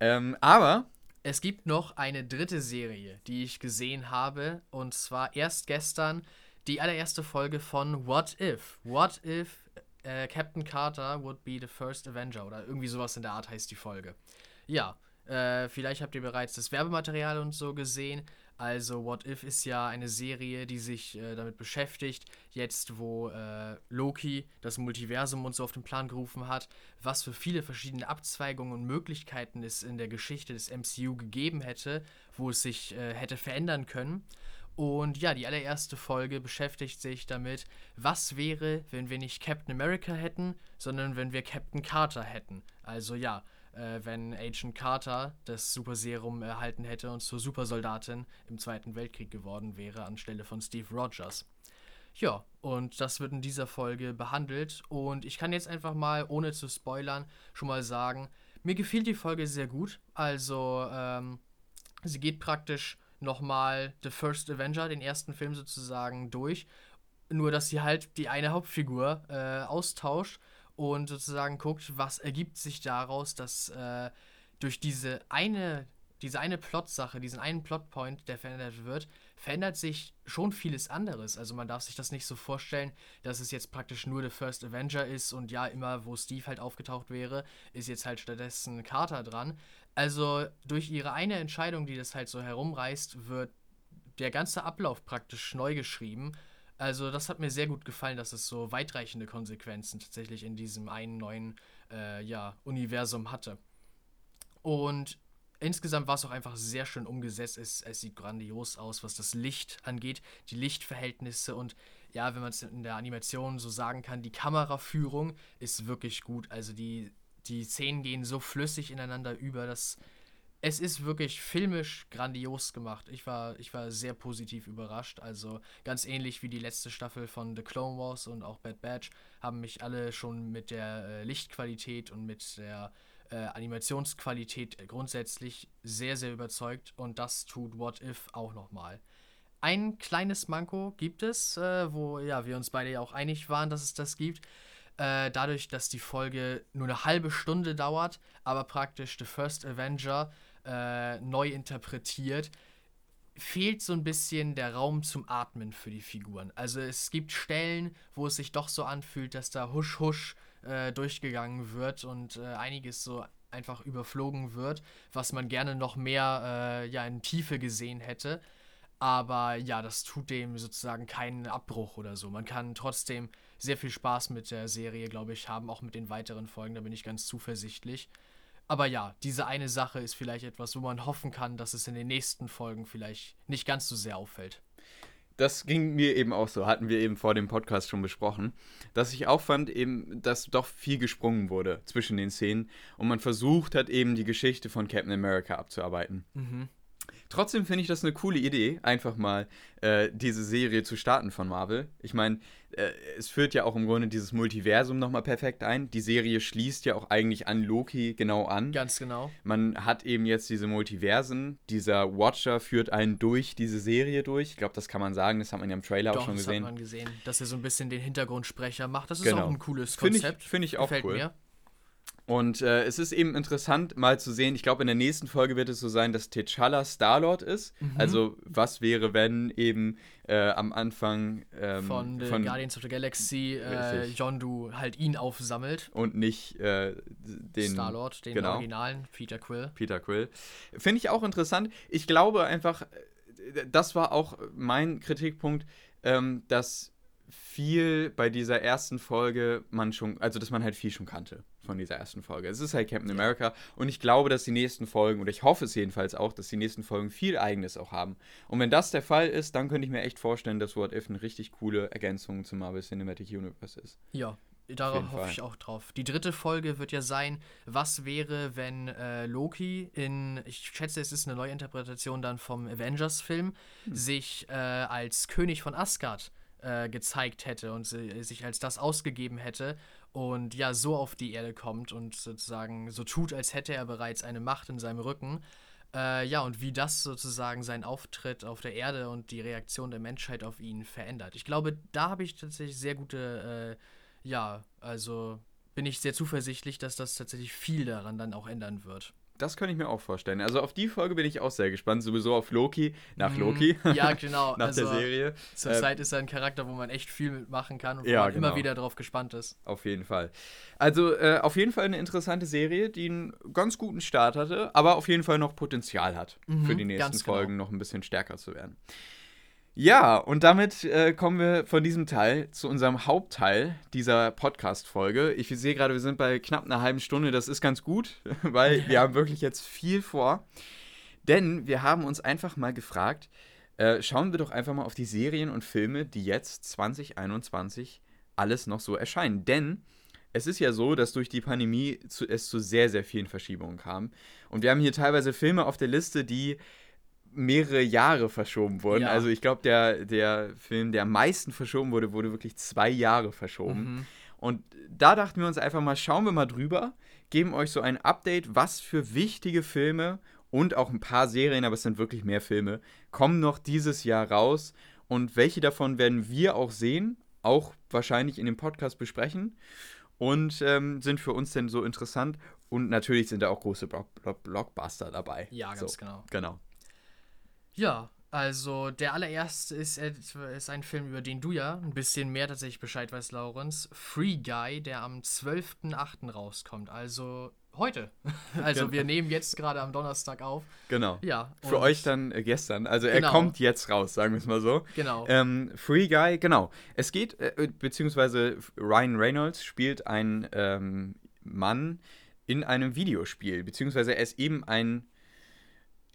[SPEAKER 2] Ähm, aber
[SPEAKER 1] es gibt noch eine dritte Serie, die ich gesehen habe. Und zwar erst gestern die allererste Folge von What If. What If äh, Captain Carter would be the first Avenger oder irgendwie sowas in der Art heißt die Folge. Ja, äh, vielleicht habt ihr bereits das Werbematerial und so gesehen. Also What If ist ja eine Serie, die sich äh, damit beschäftigt, jetzt wo äh, Loki das Multiversum und so auf den Plan gerufen hat, was für viele verschiedene Abzweigungen und Möglichkeiten es in der Geschichte des MCU gegeben hätte, wo es sich äh, hätte verändern können. Und ja, die allererste Folge beschäftigt sich damit, was wäre, wenn wir nicht Captain America hätten, sondern wenn wir Captain Carter hätten. Also ja, äh, wenn Agent Carter das Super Serum erhalten hätte und zur Supersoldatin im Zweiten Weltkrieg geworden wäre anstelle von Steve Rogers. Ja, und das wird in dieser Folge behandelt. Und ich kann jetzt einfach mal, ohne zu spoilern, schon mal sagen, mir gefiel die Folge sehr gut. Also, ähm, sie geht praktisch nochmal The First Avenger, den ersten Film sozusagen, durch. Nur, dass sie halt die eine Hauptfigur äh, austauscht und sozusagen guckt, was ergibt sich daraus, dass äh, durch diese eine, diese eine Plotsache, diesen einen Plotpoint, der verändert wird, verändert sich schon vieles anderes. Also man darf sich das nicht so vorstellen, dass es jetzt praktisch nur The First Avenger ist und ja, immer wo Steve halt aufgetaucht wäre, ist jetzt halt stattdessen Carter dran, also durch ihre eine Entscheidung, die das halt so herumreißt, wird der ganze Ablauf praktisch neu geschrieben. Also das hat mir sehr gut gefallen, dass es so weitreichende Konsequenzen tatsächlich in diesem einen neuen äh, ja, Universum hatte. Und insgesamt war es auch einfach sehr schön umgesetzt. Es, es sieht grandios aus, was das Licht angeht, die Lichtverhältnisse und ja, wenn man es in der Animation so sagen kann, die Kameraführung ist wirklich gut. Also die, die Szenen gehen so flüssig ineinander über, dass es ist wirklich filmisch grandios gemacht. Ich war, ich war sehr positiv überrascht. Also ganz ähnlich wie die letzte Staffel von The Clone Wars und auch Bad Batch haben mich alle schon mit der äh, Lichtqualität und mit der äh, Animationsqualität grundsätzlich sehr, sehr überzeugt. Und das tut What If auch nochmal. Ein kleines Manko gibt es, äh, wo ja, wir uns beide ja auch einig waren, dass es das gibt. Äh, dadurch, dass die Folge nur eine halbe Stunde dauert, aber praktisch The First Avenger äh, neu interpretiert, fehlt so ein bisschen der Raum zum Atmen für die Figuren. Also es gibt Stellen, wo es sich doch so anfühlt, dass da husch husch äh, durchgegangen wird und äh, einiges so einfach überflogen wird, was man gerne noch mehr äh, ja, in Tiefe gesehen hätte. Aber ja, das tut dem sozusagen keinen Abbruch oder so. Man kann trotzdem sehr viel Spaß mit der Serie, glaube ich, haben, auch mit den weiteren Folgen, da bin ich ganz zuversichtlich. Aber ja, diese eine Sache ist vielleicht etwas, wo man hoffen kann, dass es in den nächsten Folgen vielleicht nicht ganz so sehr auffällt.
[SPEAKER 2] Das ging mir eben auch so, hatten wir eben vor dem Podcast schon besprochen, dass ich auch fand, eben, dass doch viel gesprungen wurde zwischen den Szenen und man versucht hat, eben die Geschichte von Captain America abzuarbeiten. Mhm. Trotzdem finde ich das eine coole Idee, einfach mal äh, diese Serie zu starten von Marvel. Ich meine, äh, es führt ja auch im Grunde dieses Multiversum nochmal perfekt ein. Die Serie schließt ja auch eigentlich an Loki genau an.
[SPEAKER 1] Ganz genau.
[SPEAKER 2] Man hat eben jetzt diese Multiversen. Dieser Watcher führt einen durch diese Serie durch. Ich glaube, das kann man sagen. Das hat man ja im Trailer Doch, auch schon gesehen. Das hat
[SPEAKER 1] man gesehen, dass er so ein bisschen den Hintergrundsprecher macht. Das ist genau. auch ein cooles Konzept.
[SPEAKER 2] Finde ich, find ich auch Gefällt cool. Mir. Und äh, es ist eben interessant, mal zu sehen. Ich glaube, in der nächsten Folge wird es so sein, dass T'Challa Star-Lord ist. Mhm. Also, was wäre, wenn eben äh, am Anfang
[SPEAKER 1] ähm, von, von Guardians of the Galaxy äh, Yondu halt ihn aufsammelt.
[SPEAKER 2] Und nicht äh, den
[SPEAKER 1] Star-Lord, den genau, originalen Peter Quill.
[SPEAKER 2] Peter Quill. Finde ich auch interessant. Ich glaube einfach, äh, das war auch mein Kritikpunkt, ähm, dass viel bei dieser ersten Folge man schon, also dass man halt viel schon kannte von dieser ersten Folge. Es ist halt Captain America und ich glaube, dass die nächsten Folgen, oder ich hoffe es jedenfalls auch, dass die nächsten Folgen viel Eigenes auch haben. Und wenn das der Fall ist, dann könnte ich mir echt vorstellen, dass What If eine richtig coole Ergänzung zum Marvel Cinematic Universe ist.
[SPEAKER 1] Ja, Darauf hoffe ich auch drauf. Die dritte Folge wird ja sein, was wäre, wenn äh, Loki in, ich schätze, es ist eine Neuinterpretation dann vom Avengers-Film, hm. sich äh, als König von Asgard äh, gezeigt hätte und sich als das ausgegeben hätte und ja, so auf die Erde kommt und sozusagen so tut, als hätte er bereits eine Macht in seinem Rücken. Äh, ja, und wie das sozusagen seinen Auftritt auf der Erde und die Reaktion der Menschheit auf ihn verändert. Ich glaube, da habe ich tatsächlich sehr gute, äh, ja, also bin ich sehr zuversichtlich, dass das tatsächlich viel daran dann auch ändern wird.
[SPEAKER 2] Das kann ich mir auch vorstellen. Also auf die Folge bin ich auch sehr gespannt. Sowieso auf Loki, nach mhm. Loki.
[SPEAKER 1] Ja, genau.
[SPEAKER 2] nach also, der Serie.
[SPEAKER 1] Zurzeit äh, ist er ein Charakter, wo man echt viel mitmachen kann und wo ja, man genau. immer wieder drauf gespannt ist.
[SPEAKER 2] Auf jeden Fall. Also äh, auf jeden Fall eine interessante Serie, die einen ganz guten Start hatte, aber auf jeden Fall noch Potenzial hat, mhm, für die nächsten genau. Folgen genau. noch ein bisschen stärker zu werden. Ja, und damit äh, kommen wir von diesem Teil zu unserem Hauptteil dieser Podcast-Folge. Ich sehe gerade, wir sind bei knapp einer halben Stunde. Das ist ganz gut, weil wir haben wirklich jetzt viel vor. Denn wir haben uns einfach mal gefragt, äh, schauen wir doch einfach mal auf die Serien und Filme, die jetzt 2021 alles noch so erscheinen. Denn es ist ja so, dass durch die Pandemie zu, es zu sehr, sehr vielen Verschiebungen kam. Und wir haben hier teilweise Filme auf der Liste, die mehrere Jahre verschoben wurden. Ja. Also ich glaube, der, der Film, der am meisten verschoben wurde, wurde wirklich zwei Jahre verschoben. Mhm. Und da dachten wir uns einfach mal, schauen wir mal drüber, geben euch so ein Update, was für wichtige Filme und auch ein paar Serien, aber es sind wirklich mehr Filme, kommen noch dieses Jahr raus und welche davon werden wir auch sehen, auch wahrscheinlich in dem Podcast besprechen und ähm, sind für uns denn so interessant und natürlich sind da auch große Blockbuster dabei.
[SPEAKER 1] Ja, ganz so, genau.
[SPEAKER 2] Genau.
[SPEAKER 1] Ja, also der allererste ist, ist ein Film, über den du ja ein bisschen mehr tatsächlich Bescheid weißt, Laurens. Free Guy, der am 12.08. rauskommt. Also heute. Also genau. wir nehmen jetzt gerade am Donnerstag auf.
[SPEAKER 2] Genau. Ja. Für euch dann äh, gestern. Also er genau. kommt jetzt raus, sagen wir es mal so.
[SPEAKER 1] Genau.
[SPEAKER 2] Ähm, Free Guy, genau. Es geht, äh, beziehungsweise Ryan Reynolds spielt einen ähm, Mann in einem Videospiel, beziehungsweise er ist eben ein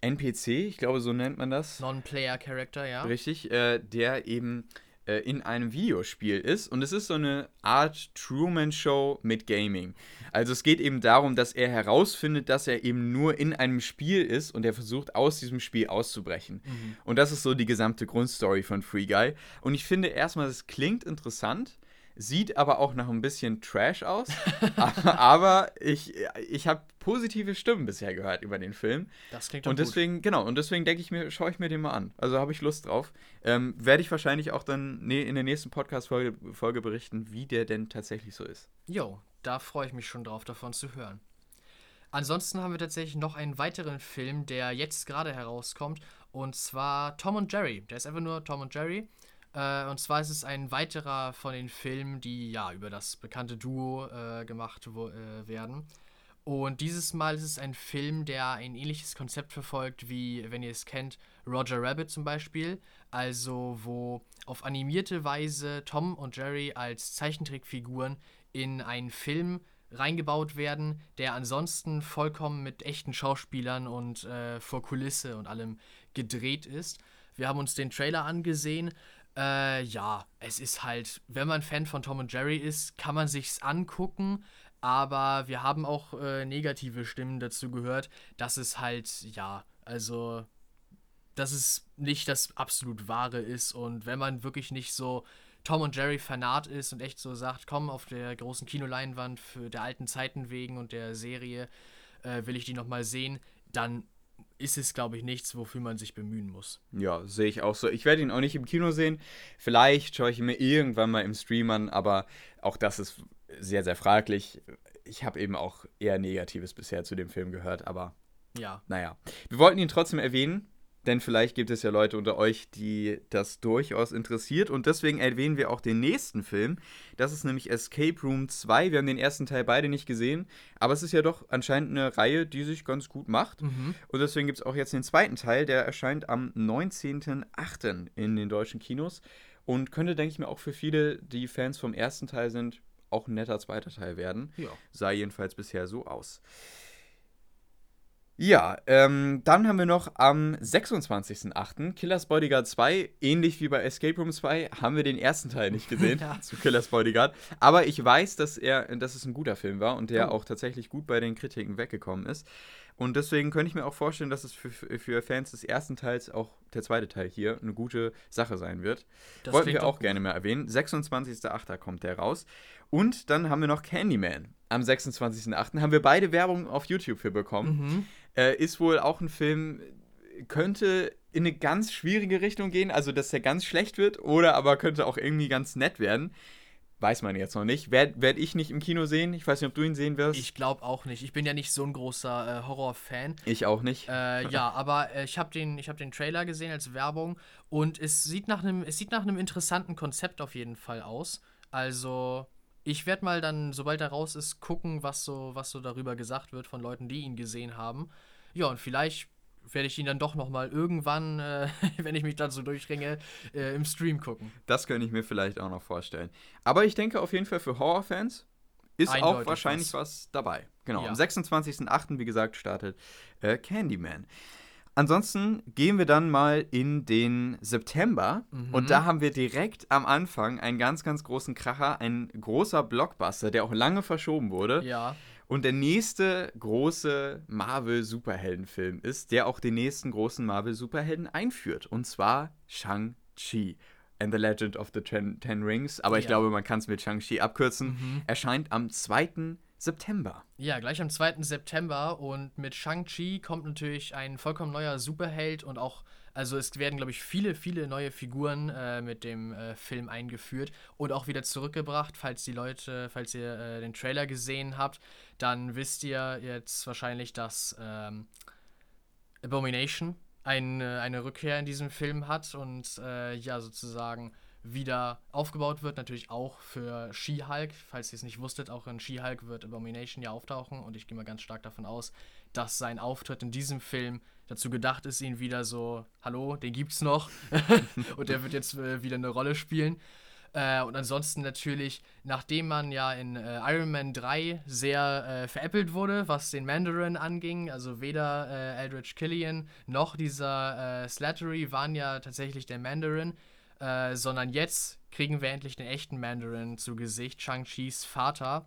[SPEAKER 2] NPC, ich glaube, so nennt man das.
[SPEAKER 1] Non-Player-Character, ja.
[SPEAKER 2] Richtig, äh, der eben äh, in einem Videospiel ist. Und es ist so eine Art Truman-Show mit Gaming. Also es geht eben darum, dass er herausfindet, dass er eben nur in einem Spiel ist und er versucht, aus diesem Spiel auszubrechen. Mhm. Und das ist so die gesamte Grundstory von Free Guy. Und ich finde erstmal, es klingt interessant. Sieht aber auch noch ein bisschen Trash aus. aber ich, ich habe positive Stimmen bisher gehört über den Film.
[SPEAKER 1] Das klingt doch
[SPEAKER 2] Und deswegen,
[SPEAKER 1] gut.
[SPEAKER 2] genau, und deswegen denke ich mir, schaue ich mir den mal an. Also habe ich Lust drauf. Ähm, Werde ich wahrscheinlich auch dann in der nächsten Podcast-Folge Folge berichten, wie der denn tatsächlich so ist.
[SPEAKER 1] Jo, da freue ich mich schon drauf, davon zu hören. Ansonsten haben wir tatsächlich noch einen weiteren Film, der jetzt gerade herauskommt. Und zwar Tom und Jerry. Der ist einfach nur Tom und Jerry. Äh, und zwar ist es ein weiterer von den Filmen, die ja über das bekannte Duo äh, gemacht äh, werden. Und dieses Mal ist es ein Film, der ein ähnliches Konzept verfolgt, wie, wenn ihr es kennt, Roger Rabbit zum Beispiel. Also, wo auf animierte Weise Tom und Jerry als Zeichentrickfiguren in einen Film reingebaut werden, der ansonsten vollkommen mit echten Schauspielern und äh, vor Kulisse und allem gedreht ist. Wir haben uns den Trailer angesehen äh, ja, es ist halt, wenn man Fan von Tom und Jerry ist, kann man sich's angucken. Aber wir haben auch äh, negative Stimmen dazu gehört, dass es halt, ja, also, dass es nicht das absolut Wahre ist. Und wenn man wirklich nicht so Tom und Jerry Fanat ist und echt so sagt, komm auf der großen Kinoleinwand für der alten Zeiten wegen und der Serie äh, will ich die nochmal sehen, dann ist es, glaube ich, nichts, wofür man sich bemühen muss.
[SPEAKER 2] Ja, sehe ich auch so. Ich werde ihn auch nicht im Kino sehen. Vielleicht schaue ich ihn mir irgendwann mal im Stream an, aber auch das ist sehr, sehr fraglich. Ich habe eben auch eher Negatives bisher zu dem Film gehört, aber
[SPEAKER 1] ja.
[SPEAKER 2] Naja. Wir wollten ihn trotzdem erwähnen, denn vielleicht gibt es ja Leute unter euch, die das durchaus interessiert. Und deswegen erwähnen wir auch den nächsten Film. Das ist nämlich Escape Room 2. Wir haben den ersten Teil beide nicht gesehen. Aber es ist ja doch anscheinend eine Reihe, die sich ganz gut macht. Mhm. Und deswegen gibt es auch jetzt den zweiten Teil. Der erscheint am 19.08. in den deutschen Kinos. Und könnte, denke ich mir, auch für viele, die Fans vom ersten Teil sind, auch ein netter zweiter Teil werden.
[SPEAKER 1] Ja.
[SPEAKER 2] Sah jedenfalls bisher so aus. Ja, ähm, dann haben wir noch am 26.08. Killers Bodyguard 2, ähnlich wie bei Escape Room 2, haben wir den ersten Teil nicht gesehen ja. zu Killers Bodyguard. Aber ich weiß, dass er, dass es ein guter Film war und der oh. auch tatsächlich gut bei den Kritiken weggekommen ist. Und deswegen könnte ich mir auch vorstellen, dass es für, für Fans des ersten Teils auch der zweite Teil hier eine gute Sache sein wird. Das Wollten wir auch gerne mal erwähnen. 26.08. kommt der raus. Und dann haben wir noch Candyman. Am 26.08. haben wir beide Werbung auf YouTube für bekommen. Mhm. Äh, ist wohl auch ein Film, könnte in eine ganz schwierige Richtung gehen, also dass der ganz schlecht wird, oder aber könnte auch irgendwie ganz nett werden. Weiß man jetzt noch nicht. Werde werd ich nicht im Kino sehen. Ich weiß nicht, ob du ihn sehen wirst.
[SPEAKER 1] Ich glaube auch nicht. Ich bin ja nicht so ein großer äh, Horror-Fan.
[SPEAKER 2] Ich auch nicht.
[SPEAKER 1] Äh, ja, aber äh, ich habe den, hab den Trailer gesehen als Werbung und es sieht nach einem interessanten Konzept auf jeden Fall aus. Also ich werde mal dann, sobald er raus ist, gucken, was so, was so darüber gesagt wird von Leuten, die ihn gesehen haben. Ja, und vielleicht werde ich ihn dann doch noch mal irgendwann, äh, wenn ich mich dann so durchringe, äh, im Stream gucken.
[SPEAKER 2] Das könnte ich mir vielleicht auch noch vorstellen. Aber ich denke auf jeden Fall für Horrorfans ist Eindeutig auch wahrscheinlich was, was dabei. Genau, ja. am 26.08., wie gesagt, startet äh, Candyman. Ansonsten gehen wir dann mal in den September mhm. und da haben wir direkt am Anfang einen ganz, ganz großen Kracher, ein großer Blockbuster, der auch lange verschoben wurde.
[SPEAKER 1] Ja.
[SPEAKER 2] Und der nächste große Marvel-Superheldenfilm ist, der auch den nächsten großen Marvel-Superhelden einführt. Und zwar Shang-Chi and the Legend of the Ten, Ten Rings. Aber ja. ich glaube, man kann es mit Shang-Chi abkürzen. Mhm. Erscheint am 2. September.
[SPEAKER 1] Ja, gleich am 2. September und mit Shang-Chi kommt natürlich ein vollkommen neuer Superheld und auch, also es werden, glaube ich, viele, viele neue Figuren äh, mit dem äh, Film eingeführt und auch wieder zurückgebracht. Falls die Leute, falls ihr äh, den Trailer gesehen habt, dann wisst ihr jetzt wahrscheinlich, dass ähm, Abomination ein, äh, eine Rückkehr in diesem Film hat und äh, ja, sozusagen wieder aufgebaut wird. Natürlich auch für She-Hulk. Falls ihr es nicht wusstet, auch in She-Hulk wird Abomination ja auftauchen. Und ich gehe mal ganz stark davon aus, dass sein Auftritt in diesem Film dazu gedacht ist, ihn wieder so, hallo, den gibt's noch. und der wird jetzt äh, wieder eine Rolle spielen. Äh, und ansonsten natürlich, nachdem man ja in äh, Iron Man 3 sehr äh, veräppelt wurde, was den Mandarin anging, also weder äh, Eldridge Killian noch dieser äh, Slattery waren ja tatsächlich der Mandarin, äh, sondern jetzt kriegen wir endlich den echten Mandarin zu Gesicht, Shang-Chis Vater.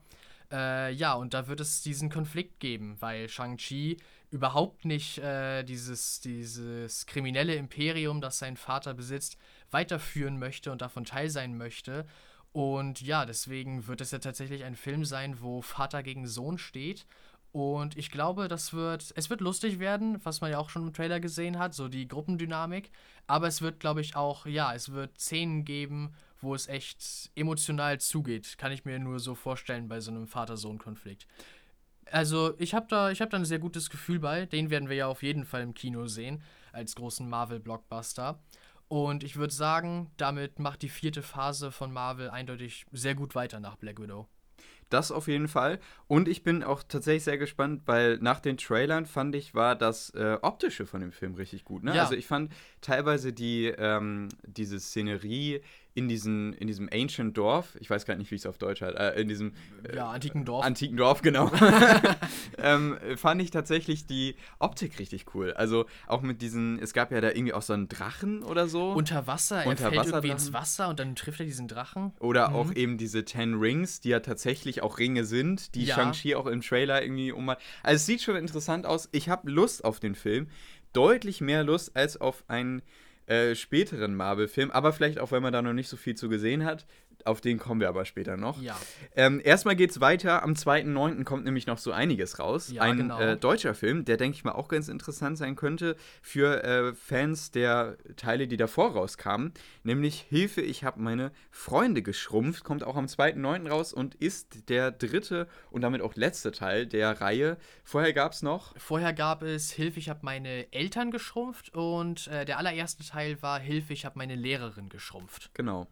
[SPEAKER 1] ja, und da wird es diesen Konflikt geben, weil Shang-Chi überhaupt nicht dieses, dieses kriminelle Imperium, das sein Vater besitzt, weiterführen möchte und davon teil sein möchte. Und ja, deswegen wird es ja tatsächlich ein Film sein, wo Vater gegen Sohn steht. Und ich glaube, das wird, es wird lustig werden, was man ja auch schon im Trailer gesehen hat, so die Gruppendynamik. Aber es wird, glaube ich, auch, ja, es wird Szenen geben, wo es echt emotional zugeht. Kann ich mir nur so vorstellen bei so einem Vater-Sohn-Konflikt. Also ich habe da, hab da ein sehr gutes Gefühl bei. Den werden wir ja auf jeden Fall im Kino sehen, als großen Marvel-Blockbuster. Und ich würde sagen, damit macht die vierte Phase von Marvel eindeutig sehr gut weiter nach Black Widow.
[SPEAKER 2] Das auf jeden Fall. Und ich bin auch tatsächlich sehr gespannt, weil nach den Trailern fand ich, war das äh, Optische von dem Film richtig gut. Ne? Ja. Also ich fand teilweise die, ähm, diese Szenerie in, diesen, in diesem Ancient Dorf, ich weiß gar nicht, wie ich es auf Deutsch halt, äh, in diesem
[SPEAKER 1] äh, ja, antiken Dorf.
[SPEAKER 2] Antiken Dorf, genau. ähm, fand ich tatsächlich die Optik richtig cool. Also auch mit diesen, es gab ja da irgendwie auch so einen Drachen oder so.
[SPEAKER 1] Unter Wasser, er Unter fällt Wasser irgendwie ins Wasser und dann trifft er diesen Drachen.
[SPEAKER 2] Oder mhm. auch eben diese Ten Rings, die ja tatsächlich auch Ringe sind, die ja. Shang-Chi auch im Trailer irgendwie um. Also es sieht schon interessant aus. Ich habe Lust auf den Film. Deutlich mehr Lust als auf einen äh, späteren Marvel-Film, aber vielleicht auch, wenn man da noch nicht so viel zu gesehen hat. Auf den kommen wir aber später noch.
[SPEAKER 1] Ja.
[SPEAKER 2] Ähm, erstmal geht's weiter. Am 2.9. kommt nämlich noch so einiges raus.
[SPEAKER 1] Ja,
[SPEAKER 2] Ein
[SPEAKER 1] genau.
[SPEAKER 2] äh, deutscher Film, der, denke ich mal, auch ganz interessant sein könnte für äh, Fans der Teile, die davor rauskamen. Nämlich Hilfe, ich habe meine Freunde geschrumpft. Kommt auch am 2.9. raus und ist der dritte und damit auch letzte Teil der Reihe. Vorher gab es noch.
[SPEAKER 1] Vorher gab es Hilfe, ich habe meine Eltern geschrumpft und äh, der allererste Teil war Hilfe, ich habe meine Lehrerin geschrumpft.
[SPEAKER 2] Genau.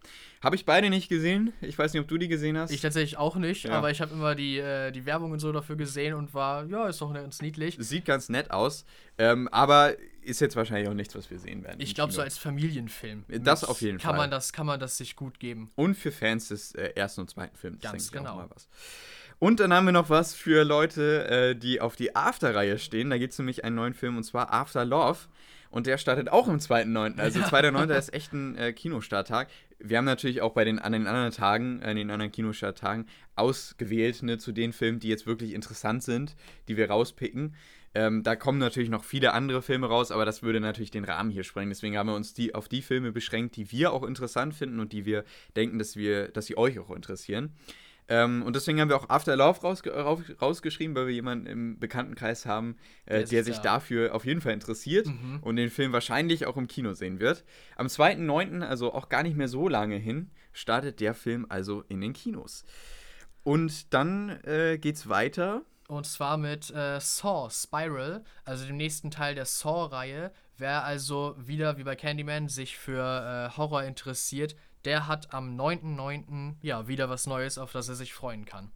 [SPEAKER 2] Habe ich beide nicht gesehen. Ich weiß nicht, ob du die gesehen hast.
[SPEAKER 1] Ich tatsächlich auch nicht, ja. aber ich habe immer die, äh, die Werbung und so dafür gesehen und war, ja, ist doch ganz niedlich.
[SPEAKER 2] Sieht ganz nett aus, ähm, aber ist jetzt wahrscheinlich auch nichts, was wir sehen werden.
[SPEAKER 1] Ich glaube, so als Familienfilm.
[SPEAKER 2] Das auf jeden
[SPEAKER 1] kann
[SPEAKER 2] Fall.
[SPEAKER 1] Man das, kann man das sich gut geben.
[SPEAKER 2] Und für Fans des äh, ersten und zweiten Films.
[SPEAKER 1] Ganz genau.
[SPEAKER 2] Und dann haben wir noch was für Leute, äh, die auf die After-Reihe stehen. Da gibt es nämlich einen neuen Film und zwar After Love. Und der startet auch am 2.9. Also ja. 2.9. ist echt ein äh, Kinostarttag. Wir haben natürlich auch bei den, an den anderen Tagen, an den anderen Kinostarttagen ausgewählt ne, zu den Filmen, die jetzt wirklich interessant sind, die wir rauspicken. Ähm, da kommen natürlich noch viele andere Filme raus, aber das würde natürlich den Rahmen hier sprengen. Deswegen haben wir uns die, auf die Filme beschränkt, die wir auch interessant finden und die wir denken, dass, wir, dass sie euch auch interessieren. Ähm, und deswegen haben wir auch After Love rausge raus rausgeschrieben, weil wir jemanden im Bekanntenkreis haben, äh, der, der sich da. dafür auf jeden Fall interessiert mhm. und den Film wahrscheinlich auch im Kino sehen wird. Am 2.9., also auch gar nicht mehr so lange hin, startet der Film also in den Kinos. Und dann äh, geht's weiter.
[SPEAKER 1] Und zwar mit äh, Saw Spiral, also dem nächsten Teil der Saw-Reihe. Wer also wieder wie bei Candyman sich für äh, Horror interessiert, der hat am 9.9. ja wieder was Neues, auf das er sich freuen kann.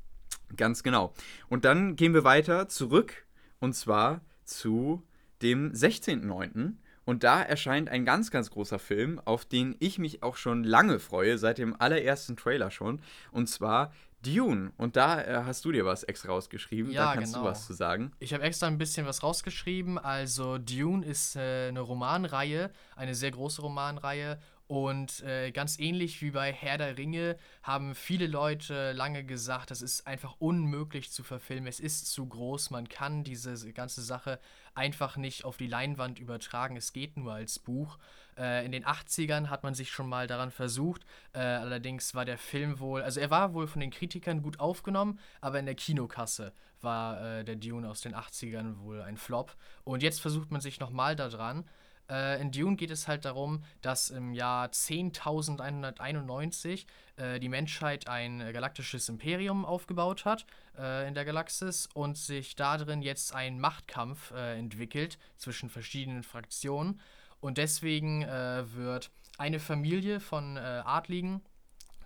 [SPEAKER 2] Ganz genau. Und dann gehen wir weiter zurück und zwar zu dem 16.9. Und da erscheint ein ganz, ganz großer Film, auf den ich mich auch schon lange freue, seit dem allerersten Trailer schon. Und zwar Dune. Und da äh, hast du dir was extra rausgeschrieben. Ja, da kannst genau. du was zu sagen.
[SPEAKER 1] Ich habe extra ein bisschen was rausgeschrieben. Also Dune ist äh, eine Romanreihe, eine sehr große Romanreihe. Und äh, ganz ähnlich wie bei Herr der Ringe haben viele Leute lange gesagt, das ist einfach unmöglich zu verfilmen. Es ist zu groß. Man kann diese ganze Sache einfach nicht auf die Leinwand übertragen. Es geht nur als Buch. Äh, in den 80ern hat man sich schon mal daran versucht. Äh, allerdings war der Film wohl, also er war wohl von den Kritikern gut aufgenommen, aber in der Kinokasse war äh, der Dune aus den 80ern wohl ein Flop. Und jetzt versucht man sich nochmal daran. Äh, in Dune geht es halt darum, dass im Jahr 10.191 äh, die Menschheit ein äh, galaktisches Imperium aufgebaut hat äh, in der Galaxis und sich darin jetzt ein Machtkampf äh, entwickelt zwischen verschiedenen Fraktionen. Und deswegen äh, wird eine Familie von Adligen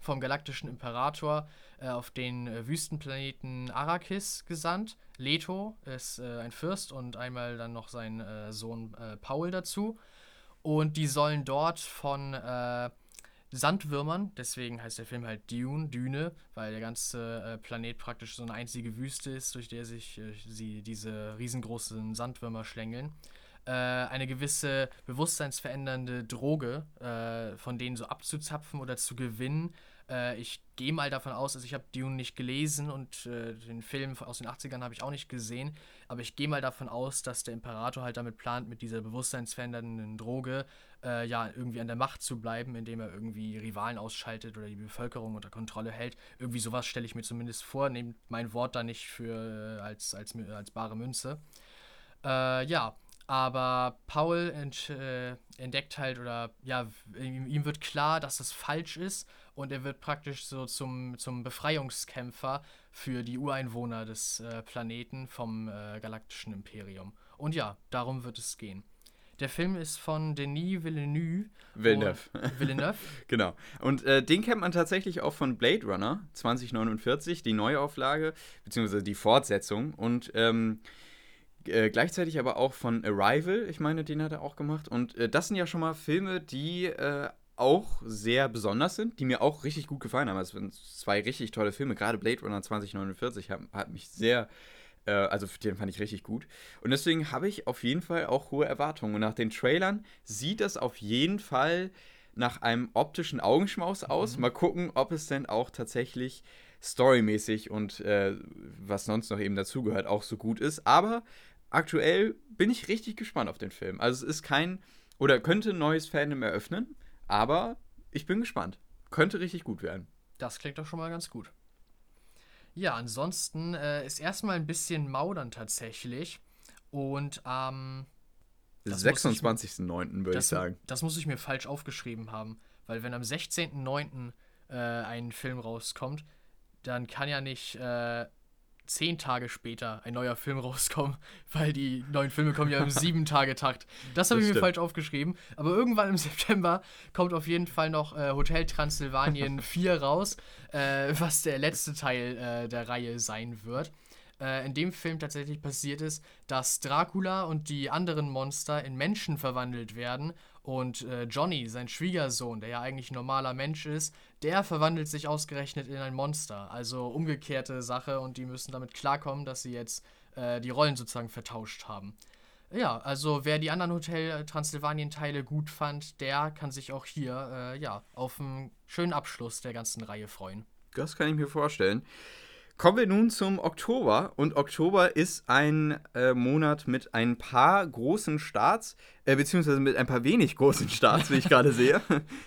[SPEAKER 1] vom galaktischen Imperator äh, auf den äh, Wüstenplaneten Arrakis gesandt. Leto ist äh, ein Fürst und einmal dann noch sein äh, Sohn äh, Paul dazu. Und die sollen dort von Sandwürmern. Deswegen heißt der Film halt Dune, Düne, weil der ganze Planet praktisch so eine einzige Wüste ist, durch der sich sie diese riesengroßen Sandwürmer schlängeln. Eine gewisse bewusstseinsverändernde Droge äh, von denen so abzuzapfen oder zu gewinnen. Äh, ich gehe mal davon aus, also ich habe Dune nicht gelesen und äh, den Film aus den 80ern habe ich auch nicht gesehen, aber ich gehe mal davon aus, dass der Imperator halt damit plant, mit dieser bewusstseinsverändernden Droge äh, ja irgendwie an der Macht zu bleiben, indem er irgendwie Rivalen ausschaltet oder die Bevölkerung unter Kontrolle hält. Irgendwie sowas stelle ich mir zumindest vor, nehmt mein Wort da nicht für als, als, als bare Münze. Äh, ja, aber Paul ent, äh, entdeckt halt oder ja, ihm, ihm, wird klar, dass das falsch ist und er wird praktisch so zum, zum Befreiungskämpfer für die Ureinwohner des äh, Planeten vom äh, galaktischen Imperium. Und ja, darum wird es gehen. Der Film ist von Denis Villeneuve.
[SPEAKER 2] Villeneuve.
[SPEAKER 1] Villeneuve.
[SPEAKER 2] genau. Und äh, den kennt man tatsächlich auch von Blade Runner 2049, die Neuauflage, beziehungsweise die Fortsetzung. Und ähm, äh, gleichzeitig aber auch von Arrival, ich meine, den hat er auch gemacht. Und äh, das sind ja schon mal Filme, die äh, auch sehr besonders sind, die mir auch richtig gut gefallen haben. Also, es sind zwei richtig tolle Filme. Gerade Blade Runner 2049 hat, hat mich sehr, äh, also den fand ich richtig gut. Und deswegen habe ich auf jeden Fall auch hohe Erwartungen. Und nach den Trailern sieht das auf jeden Fall nach einem optischen Augenschmaus aus. Mhm. Mal gucken, ob es denn auch tatsächlich storymäßig und äh, was sonst noch eben dazugehört, auch so gut ist. Aber aktuell bin ich richtig gespannt auf den Film. Also es ist kein, oder könnte ein neues Fandom eröffnen, aber ich bin gespannt. Könnte richtig gut werden.
[SPEAKER 1] Das klingt doch schon mal ganz gut. Ja, ansonsten äh, ist erstmal ein bisschen Maudern tatsächlich. Und am
[SPEAKER 2] ähm, 26.09. würde ich sagen.
[SPEAKER 1] Das muss ich mir falsch aufgeschrieben haben. Weil wenn am 16.09. Äh, ein Film rauskommt, dann kann ja nicht äh, zehn Tage später ein neuer Film rauskommen, weil die neuen Filme kommen ja im sieben Tage Takt. Das habe ich mir falsch aufgeschrieben. Aber irgendwann im September kommt auf jeden Fall noch äh, Hotel Transylvanien 4 raus, äh, was der letzte Teil äh, der Reihe sein wird. Äh, in dem Film tatsächlich passiert ist, dass Dracula und die anderen Monster in Menschen verwandelt werden und äh, Johnny, sein Schwiegersohn, der ja eigentlich ein normaler Mensch ist, der verwandelt sich ausgerechnet in ein Monster. Also umgekehrte Sache und die müssen damit klarkommen, dass sie jetzt äh, die Rollen sozusagen vertauscht haben. Ja, also wer die anderen Hotel Transsilvanien-Teile gut fand, der kann sich auch hier äh, ja, auf einen schönen Abschluss der ganzen Reihe freuen.
[SPEAKER 2] Das kann ich mir vorstellen. Kommen wir nun zum Oktober. Und Oktober ist ein äh, Monat mit ein paar großen Starts, äh, beziehungsweise mit ein paar wenig großen Starts, wie ich gerade sehe.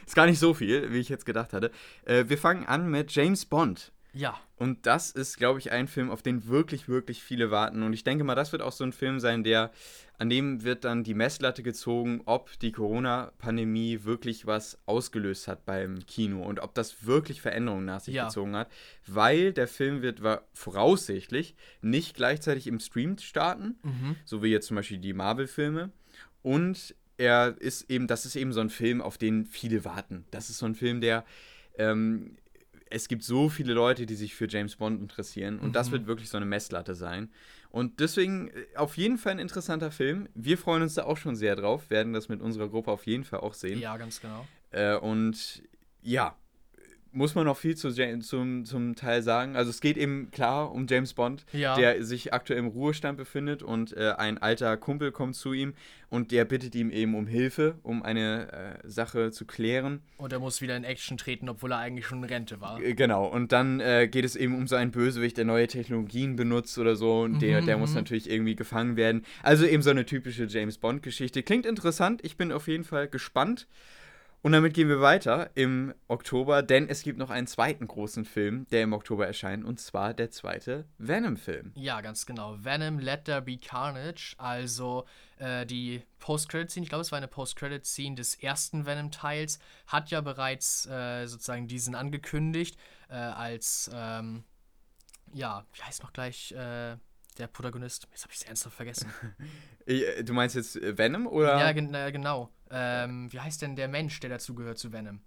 [SPEAKER 2] ist gar nicht so viel, wie ich jetzt gedacht hatte. Äh, wir fangen an mit James Bond.
[SPEAKER 1] Ja.
[SPEAKER 2] Und das ist, glaube ich, ein Film, auf den wirklich, wirklich viele warten. Und ich denke mal, das wird auch so ein Film sein, der, an dem wird dann die Messlatte gezogen, ob die Corona-Pandemie wirklich was ausgelöst hat beim Kino und ob das wirklich Veränderungen nach sich ja. gezogen hat. Weil der Film wird voraussichtlich nicht gleichzeitig im Stream starten, mhm. so wie jetzt zum Beispiel die Marvel-Filme. Und er ist eben, das ist eben so ein Film, auf den viele warten. Das ist so ein Film, der ähm, es gibt so viele Leute, die sich für James Bond interessieren und mhm. das wird wirklich so eine Messlatte sein. Und deswegen äh, auf jeden Fall ein interessanter Film. Wir freuen uns da auch schon sehr drauf, werden das mit unserer Gruppe auf jeden Fall auch sehen.
[SPEAKER 1] Ja, ganz genau.
[SPEAKER 2] Äh, und ja, muss man noch viel zu, zum, zum Teil sagen. Also es geht eben klar um James Bond, ja. der sich aktuell im Ruhestand befindet und äh, ein alter Kumpel kommt zu ihm und der bittet ihm eben um Hilfe, um eine äh, Sache zu klären.
[SPEAKER 1] Und er muss wieder in Action treten, obwohl er eigentlich schon in Rente war.
[SPEAKER 2] Äh, genau, und dann äh, geht es eben um so einen Bösewicht, der neue Technologien benutzt oder so und der, der muss mhm. natürlich irgendwie gefangen werden. Also eben so eine typische James Bond-Geschichte. Klingt interessant, ich bin auf jeden Fall gespannt. Und damit gehen wir weiter im Oktober, denn es gibt noch einen zweiten großen Film, der im Oktober erscheint, und zwar der zweite Venom-Film.
[SPEAKER 1] Ja, ganz genau. Venom Let There Be Carnage, also äh, die Post-Credit-Scene, ich glaube, es war eine Post-Credit-Scene des ersten Venom-Teils, hat ja bereits äh, sozusagen diesen angekündigt, äh, als, ähm, ja, wie heißt noch gleich, der Protagonist, jetzt habe ich es ernsthaft vergessen.
[SPEAKER 2] Äh, du meinst jetzt äh, Venom oder?
[SPEAKER 1] Ja, gen äh, genau. Ähm, wie heißt denn der Mensch, der dazugehört zu Venom?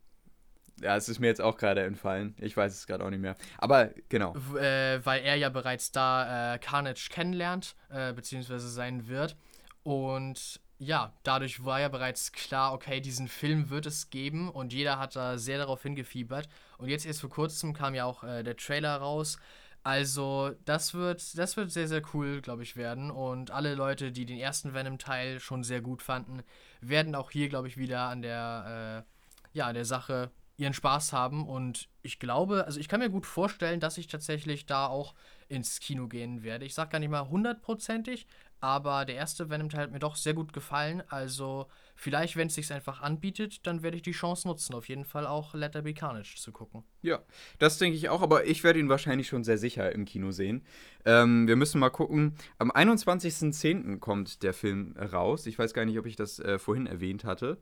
[SPEAKER 2] Ja, es ist mir jetzt auch gerade entfallen. Ich weiß es gerade auch nicht mehr. Aber genau.
[SPEAKER 1] Äh, weil er ja bereits da äh, Carnage kennenlernt, äh, beziehungsweise sein wird. Und ja, dadurch war ja bereits klar, okay, diesen Film wird es geben und jeder hat da sehr darauf hingefiebert. Und jetzt erst vor kurzem kam ja auch äh, der Trailer raus. Also, das wird, das wird sehr, sehr cool, glaube ich, werden. Und alle Leute, die den ersten Venom-Teil schon sehr gut fanden, werden auch hier, glaube ich, wieder an der, äh, ja, an der Sache ihren Spaß haben. Und ich glaube, also ich kann mir gut vorstellen, dass ich tatsächlich da auch ins Kino gehen werde. Ich sage gar nicht mal hundertprozentig, aber der erste Venom-Teil hat mir doch sehr gut gefallen. Also vielleicht, wenn es sich einfach anbietet, dann werde ich die Chance nutzen, auf jeden Fall auch Letter Be Carnage zu gucken.
[SPEAKER 2] Ja, das denke ich auch, aber ich werde ihn wahrscheinlich schon sehr sicher im Kino sehen. Ähm, wir müssen mal gucken. Am 21.10. kommt der Film raus. Ich weiß gar nicht, ob ich das äh, vorhin erwähnt hatte.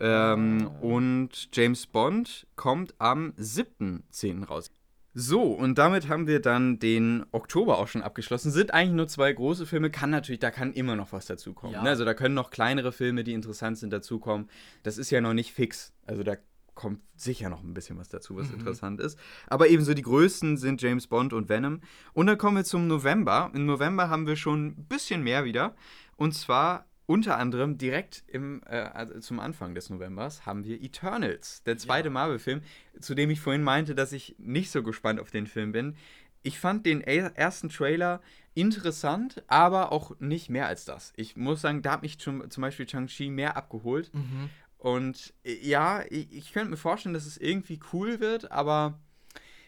[SPEAKER 2] Ähm, oh. Und James Bond kommt am 7.10. raus. So, und damit haben wir dann den Oktober auch schon abgeschlossen. Sind eigentlich nur zwei große Filme, kann natürlich, da kann immer noch was dazukommen. Ja. Ne? Also da können noch kleinere Filme, die interessant sind, dazukommen. Das ist ja noch nicht fix. Also da kommt sicher noch ein bisschen was dazu, was mhm. interessant ist. Aber ebenso die größten sind James Bond und Venom. Und dann kommen wir zum November. Im November haben wir schon ein bisschen mehr wieder. Und zwar unter anderem direkt im, äh, also zum Anfang des Novembers haben wir Eternals, der zweite ja. Marvel-Film, zu dem ich vorhin meinte, dass ich nicht so gespannt auf den Film bin. Ich fand den ersten Trailer interessant, aber auch nicht mehr als das. Ich muss sagen, da hat mich zum, zum Beispiel Chang-Chi mehr abgeholt. Mhm. Und äh, ja, ich, ich könnte mir vorstellen, dass es irgendwie cool wird, aber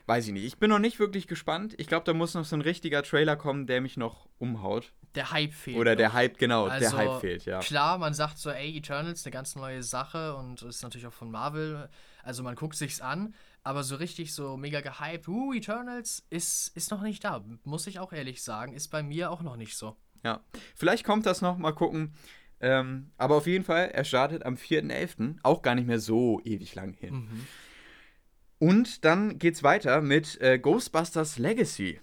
[SPEAKER 2] weiß ich nicht. Ich bin noch nicht wirklich gespannt. Ich glaube, da muss noch so ein richtiger Trailer kommen, der mich noch umhaut.
[SPEAKER 1] Der Hype fehlt.
[SPEAKER 2] Oder der Hype, genau, also, der Hype fehlt, ja.
[SPEAKER 1] Klar, man sagt so, ey, Eternals, eine ganz neue Sache und ist natürlich auch von Marvel. Also man guckt sich's an, aber so richtig so mega gehypt, uh, Eternals ist, ist noch nicht da. Muss ich auch ehrlich sagen, ist bei mir auch noch nicht so.
[SPEAKER 2] Ja, vielleicht kommt das noch, mal gucken. Ähm, aber auf jeden Fall, er startet am 4.11., auch gar nicht mehr so ewig lang hin. Mhm. Und dann geht's weiter mit äh, Ghostbusters Legacy.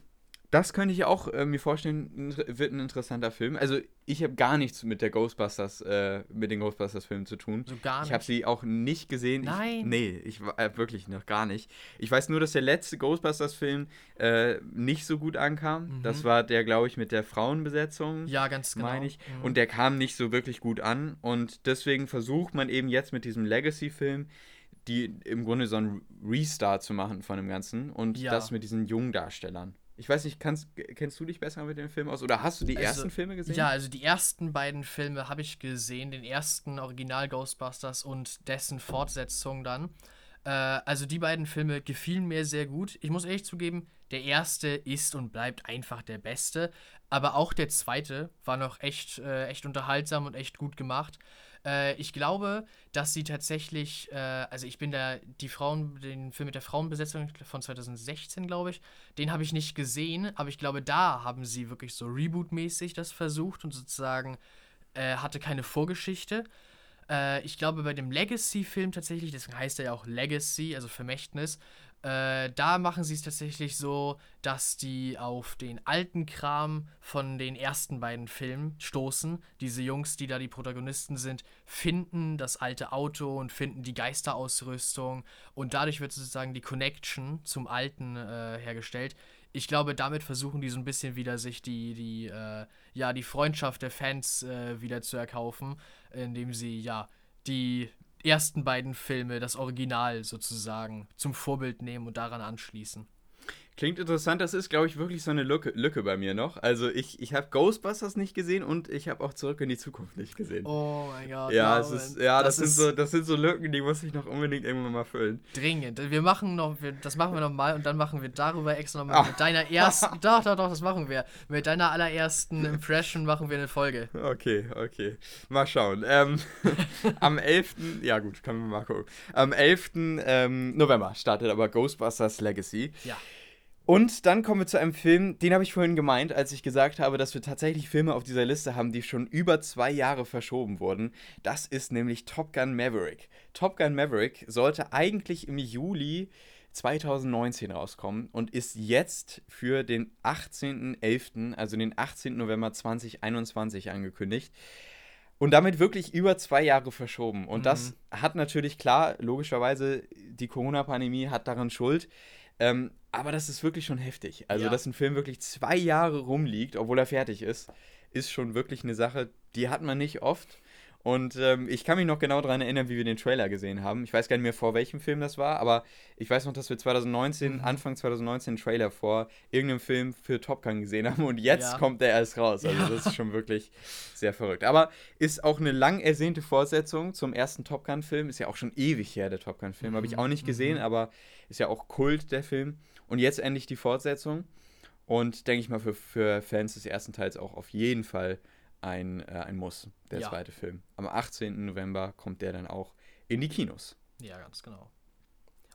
[SPEAKER 2] Das könnte ich auch äh, mir vorstellen, wird ein interessanter Film. Also ich habe gar nichts mit der Ghostbusters, äh, mit den Ghostbusters-Filmen zu tun.
[SPEAKER 1] So gar nicht.
[SPEAKER 2] Ich habe sie auch nicht gesehen.
[SPEAKER 1] Nein.
[SPEAKER 2] Ich, nee, ich äh, wirklich noch gar nicht. Ich weiß nur, dass der letzte Ghostbusters-Film äh, nicht so gut ankam. Mhm. Das war der, glaube ich, mit der Frauenbesetzung.
[SPEAKER 1] Ja, ganz genau.
[SPEAKER 2] Meine ich. Mhm. Und der kam nicht so wirklich gut an. Und deswegen versucht man eben jetzt mit diesem Legacy-Film die im Grunde so einen Restart zu machen von dem Ganzen und ja. das mit diesen jungen Darstellern. Ich weiß nicht, kannst, kennst du dich besser mit dem Film aus? Oder hast du die also, ersten Filme gesehen?
[SPEAKER 1] Ja, also die ersten beiden Filme habe ich gesehen. Den ersten Original Ghostbusters und dessen Fortsetzung dann. Äh, also die beiden Filme gefielen mir sehr gut. Ich muss ehrlich zugeben, der erste ist und bleibt einfach der beste. Aber auch der zweite war noch echt, äh, echt unterhaltsam und echt gut gemacht. Äh, ich glaube, dass sie tatsächlich, äh, also ich bin da, die Frauen, den Film mit der Frauenbesetzung von 2016, glaube ich, den habe ich nicht gesehen, aber ich glaube, da haben sie wirklich so Reboot-mäßig das versucht und sozusagen äh, hatte keine Vorgeschichte. Äh, ich glaube, bei dem Legacy-Film tatsächlich, deswegen heißt er ja auch Legacy, also Vermächtnis, äh, da machen sie es tatsächlich so, dass die auf den alten Kram von den ersten beiden Filmen stoßen. Diese Jungs, die da die Protagonisten sind, finden das alte Auto und finden die Geisterausrüstung und dadurch wird sozusagen die Connection zum Alten äh, hergestellt. Ich glaube, damit versuchen die so ein bisschen wieder sich die, die, äh, ja, die Freundschaft der Fans äh, wieder zu erkaufen, indem sie ja die ersten beiden Filme, das Original sozusagen, zum Vorbild nehmen und daran anschließen.
[SPEAKER 2] Klingt interessant, das ist, glaube ich, wirklich so eine Lücke, Lücke bei mir noch. Also ich, ich habe Ghostbusters nicht gesehen und ich habe auch Zurück in die Zukunft nicht gesehen.
[SPEAKER 1] Oh mein Gott.
[SPEAKER 2] Ja, es ist, ja das, das, sind so, das sind so Lücken, die muss ich noch unbedingt irgendwann mal füllen.
[SPEAKER 1] Dringend. Wir machen noch, das machen wir noch mal und dann machen wir darüber extra nochmal mit deiner ersten, doch, doch, doch, das machen wir. Mit deiner allerersten Impression machen wir eine Folge.
[SPEAKER 2] Okay, okay. Mal schauen. Ähm, am 11., ja gut, können wir mal gucken. Am 11. Ähm, November startet aber Ghostbusters Legacy.
[SPEAKER 1] Ja.
[SPEAKER 2] Und dann kommen wir zu einem Film, den habe ich vorhin gemeint, als ich gesagt habe, dass wir tatsächlich Filme auf dieser Liste haben, die schon über zwei Jahre verschoben wurden. Das ist nämlich Top Gun Maverick. Top Gun Maverick sollte eigentlich im Juli 2019 rauskommen und ist jetzt für den 18.11., also den 18. November 2021 angekündigt. Und damit wirklich über zwei Jahre verschoben. Und mhm. das hat natürlich klar, logischerweise, die Corona-Pandemie hat daran Schuld. Ähm, aber das ist wirklich schon heftig. Also, ja. dass ein Film wirklich zwei Jahre rumliegt, obwohl er fertig ist, ist schon wirklich eine Sache, die hat man nicht oft. Und ähm, ich kann mich noch genau daran erinnern, wie wir den Trailer gesehen haben. Ich weiß gar nicht mehr, vor welchem Film das war, aber ich weiß noch, dass wir 2019, mhm. Anfang 2019, einen Trailer vor irgendeinem Film für Top Gun gesehen haben und jetzt ja. kommt der erst raus. Also ja. das ist schon wirklich sehr verrückt. Aber ist auch eine lang ersehnte Fortsetzung zum ersten Top Gun-Film. Ist ja auch schon ewig her, der Top Gun-Film. Mhm. Habe ich auch nicht gesehen, mhm. aber ist ja auch Kult, der Film. Und jetzt endlich die Fortsetzung. Und denke ich mal, für, für Fans des ersten Teils auch auf jeden Fall ein, äh, ein Muss, der ja. zweite Film. Am 18. November kommt der dann auch in die Kinos.
[SPEAKER 1] Ja, ganz genau.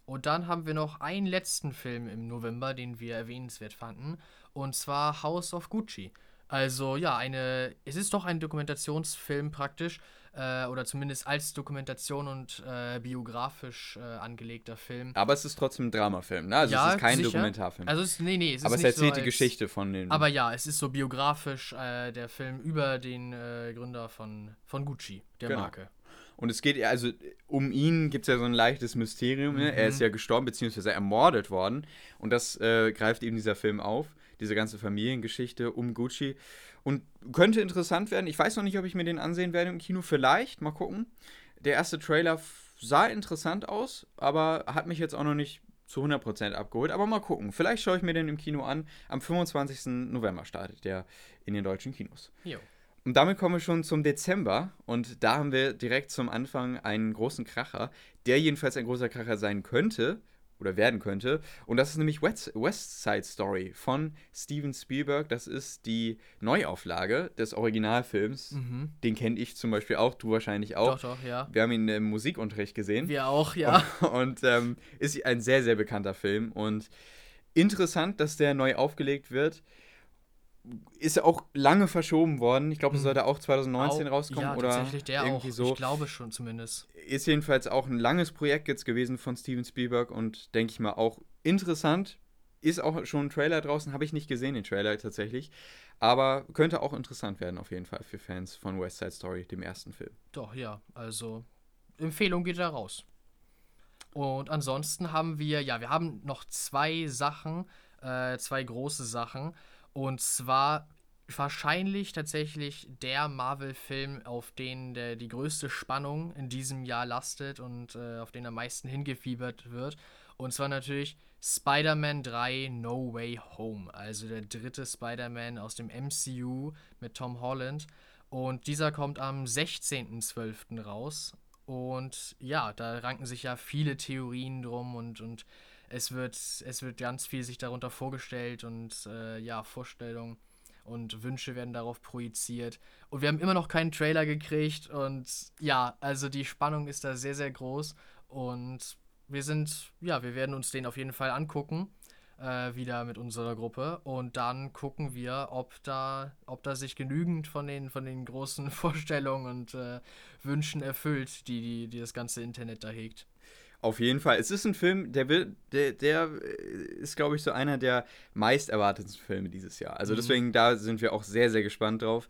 [SPEAKER 1] Und dann haben wir noch einen letzten Film im November, den wir erwähnenswert fanden, und zwar House of Gucci. Also ja, eine, es ist doch ein Dokumentationsfilm praktisch, äh, oder zumindest als Dokumentation und äh, biografisch äh, angelegter Film.
[SPEAKER 2] Aber es ist trotzdem ein Dramafilm, ne? Also ja, es ist kein sicher. Dokumentarfilm.
[SPEAKER 1] Also es, nee, nee,
[SPEAKER 2] es Aber es erzählt so die Geschichte von den.
[SPEAKER 1] Aber ja, es ist so biografisch äh, der Film über den äh, Gründer von, von Gucci, der genau. Marke.
[SPEAKER 2] Und es geht, also um ihn gibt es ja so ein leichtes Mysterium. Ne? Mhm. Er ist ja gestorben, beziehungsweise ermordet worden. Und das äh, greift eben dieser Film auf, diese ganze Familiengeschichte um Gucci. Und könnte interessant werden. Ich weiß noch nicht, ob ich mir den ansehen werde im Kino. Vielleicht, mal gucken. Der erste Trailer sah interessant aus, aber hat mich jetzt auch noch nicht zu 100% abgeholt. Aber mal gucken. Vielleicht schaue ich mir den im Kino an. Am 25. November startet der in den deutschen Kinos. Jo. Und damit kommen wir schon zum Dezember. Und da haben wir direkt zum Anfang einen großen Kracher, der jedenfalls ein großer Kracher sein könnte, oder werden könnte. Und das ist nämlich West, West Side Story von Steven Spielberg. Das ist die Neuauflage des Originalfilms. Mhm. Den kenne ich zum Beispiel auch, du wahrscheinlich auch.
[SPEAKER 1] Doch, doch, ja.
[SPEAKER 2] Wir haben ihn im Musikunterricht gesehen.
[SPEAKER 1] Wir auch, ja.
[SPEAKER 2] Und, und ähm, ist ein sehr, sehr bekannter Film. Und interessant, dass der neu aufgelegt wird ist ja auch lange verschoben worden. Ich glaube, es hm. sollte auch 2019 auch, rauskommen ja, oder
[SPEAKER 1] tatsächlich der irgendwie auch. so. Ich glaube schon zumindest.
[SPEAKER 2] Ist jedenfalls auch ein langes Projekt jetzt gewesen von Steven Spielberg und denke ich mal auch interessant. Ist auch schon ein Trailer draußen, habe ich nicht gesehen, den Trailer tatsächlich. Aber könnte auch interessant werden, auf jeden Fall, für Fans von West Side Story, dem ersten Film.
[SPEAKER 1] Doch, ja. Also, Empfehlung geht da raus. Und ansonsten haben wir, ja, wir haben noch zwei Sachen, äh, zwei große Sachen. Und zwar wahrscheinlich tatsächlich der Marvel-Film, auf den der, die größte Spannung in diesem Jahr lastet und äh, auf den am meisten hingefiebert wird. Und zwar natürlich Spider-Man 3 No Way Home, also der dritte Spider-Man aus dem MCU mit Tom Holland. Und dieser kommt am 16.12. raus. Und ja, da ranken sich ja viele Theorien drum und, und es wird, es wird ganz viel sich darunter vorgestellt und äh, ja, Vorstellungen und Wünsche werden darauf projiziert. Und wir haben immer noch keinen Trailer gekriegt und ja, also die Spannung ist da sehr, sehr groß und wir sind, ja, wir werden uns den auf jeden Fall angucken. Äh, wieder mit unserer Gruppe und dann gucken wir, ob da, ob da sich genügend von den, von den großen Vorstellungen und äh, Wünschen erfüllt, die, die, die das ganze Internet da hegt.
[SPEAKER 2] Auf jeden Fall. Es ist ein Film, der will, der, der ist, glaube ich, so einer der meist erwarteten Filme dieses Jahr. Also mhm. deswegen, da sind wir auch sehr, sehr gespannt drauf.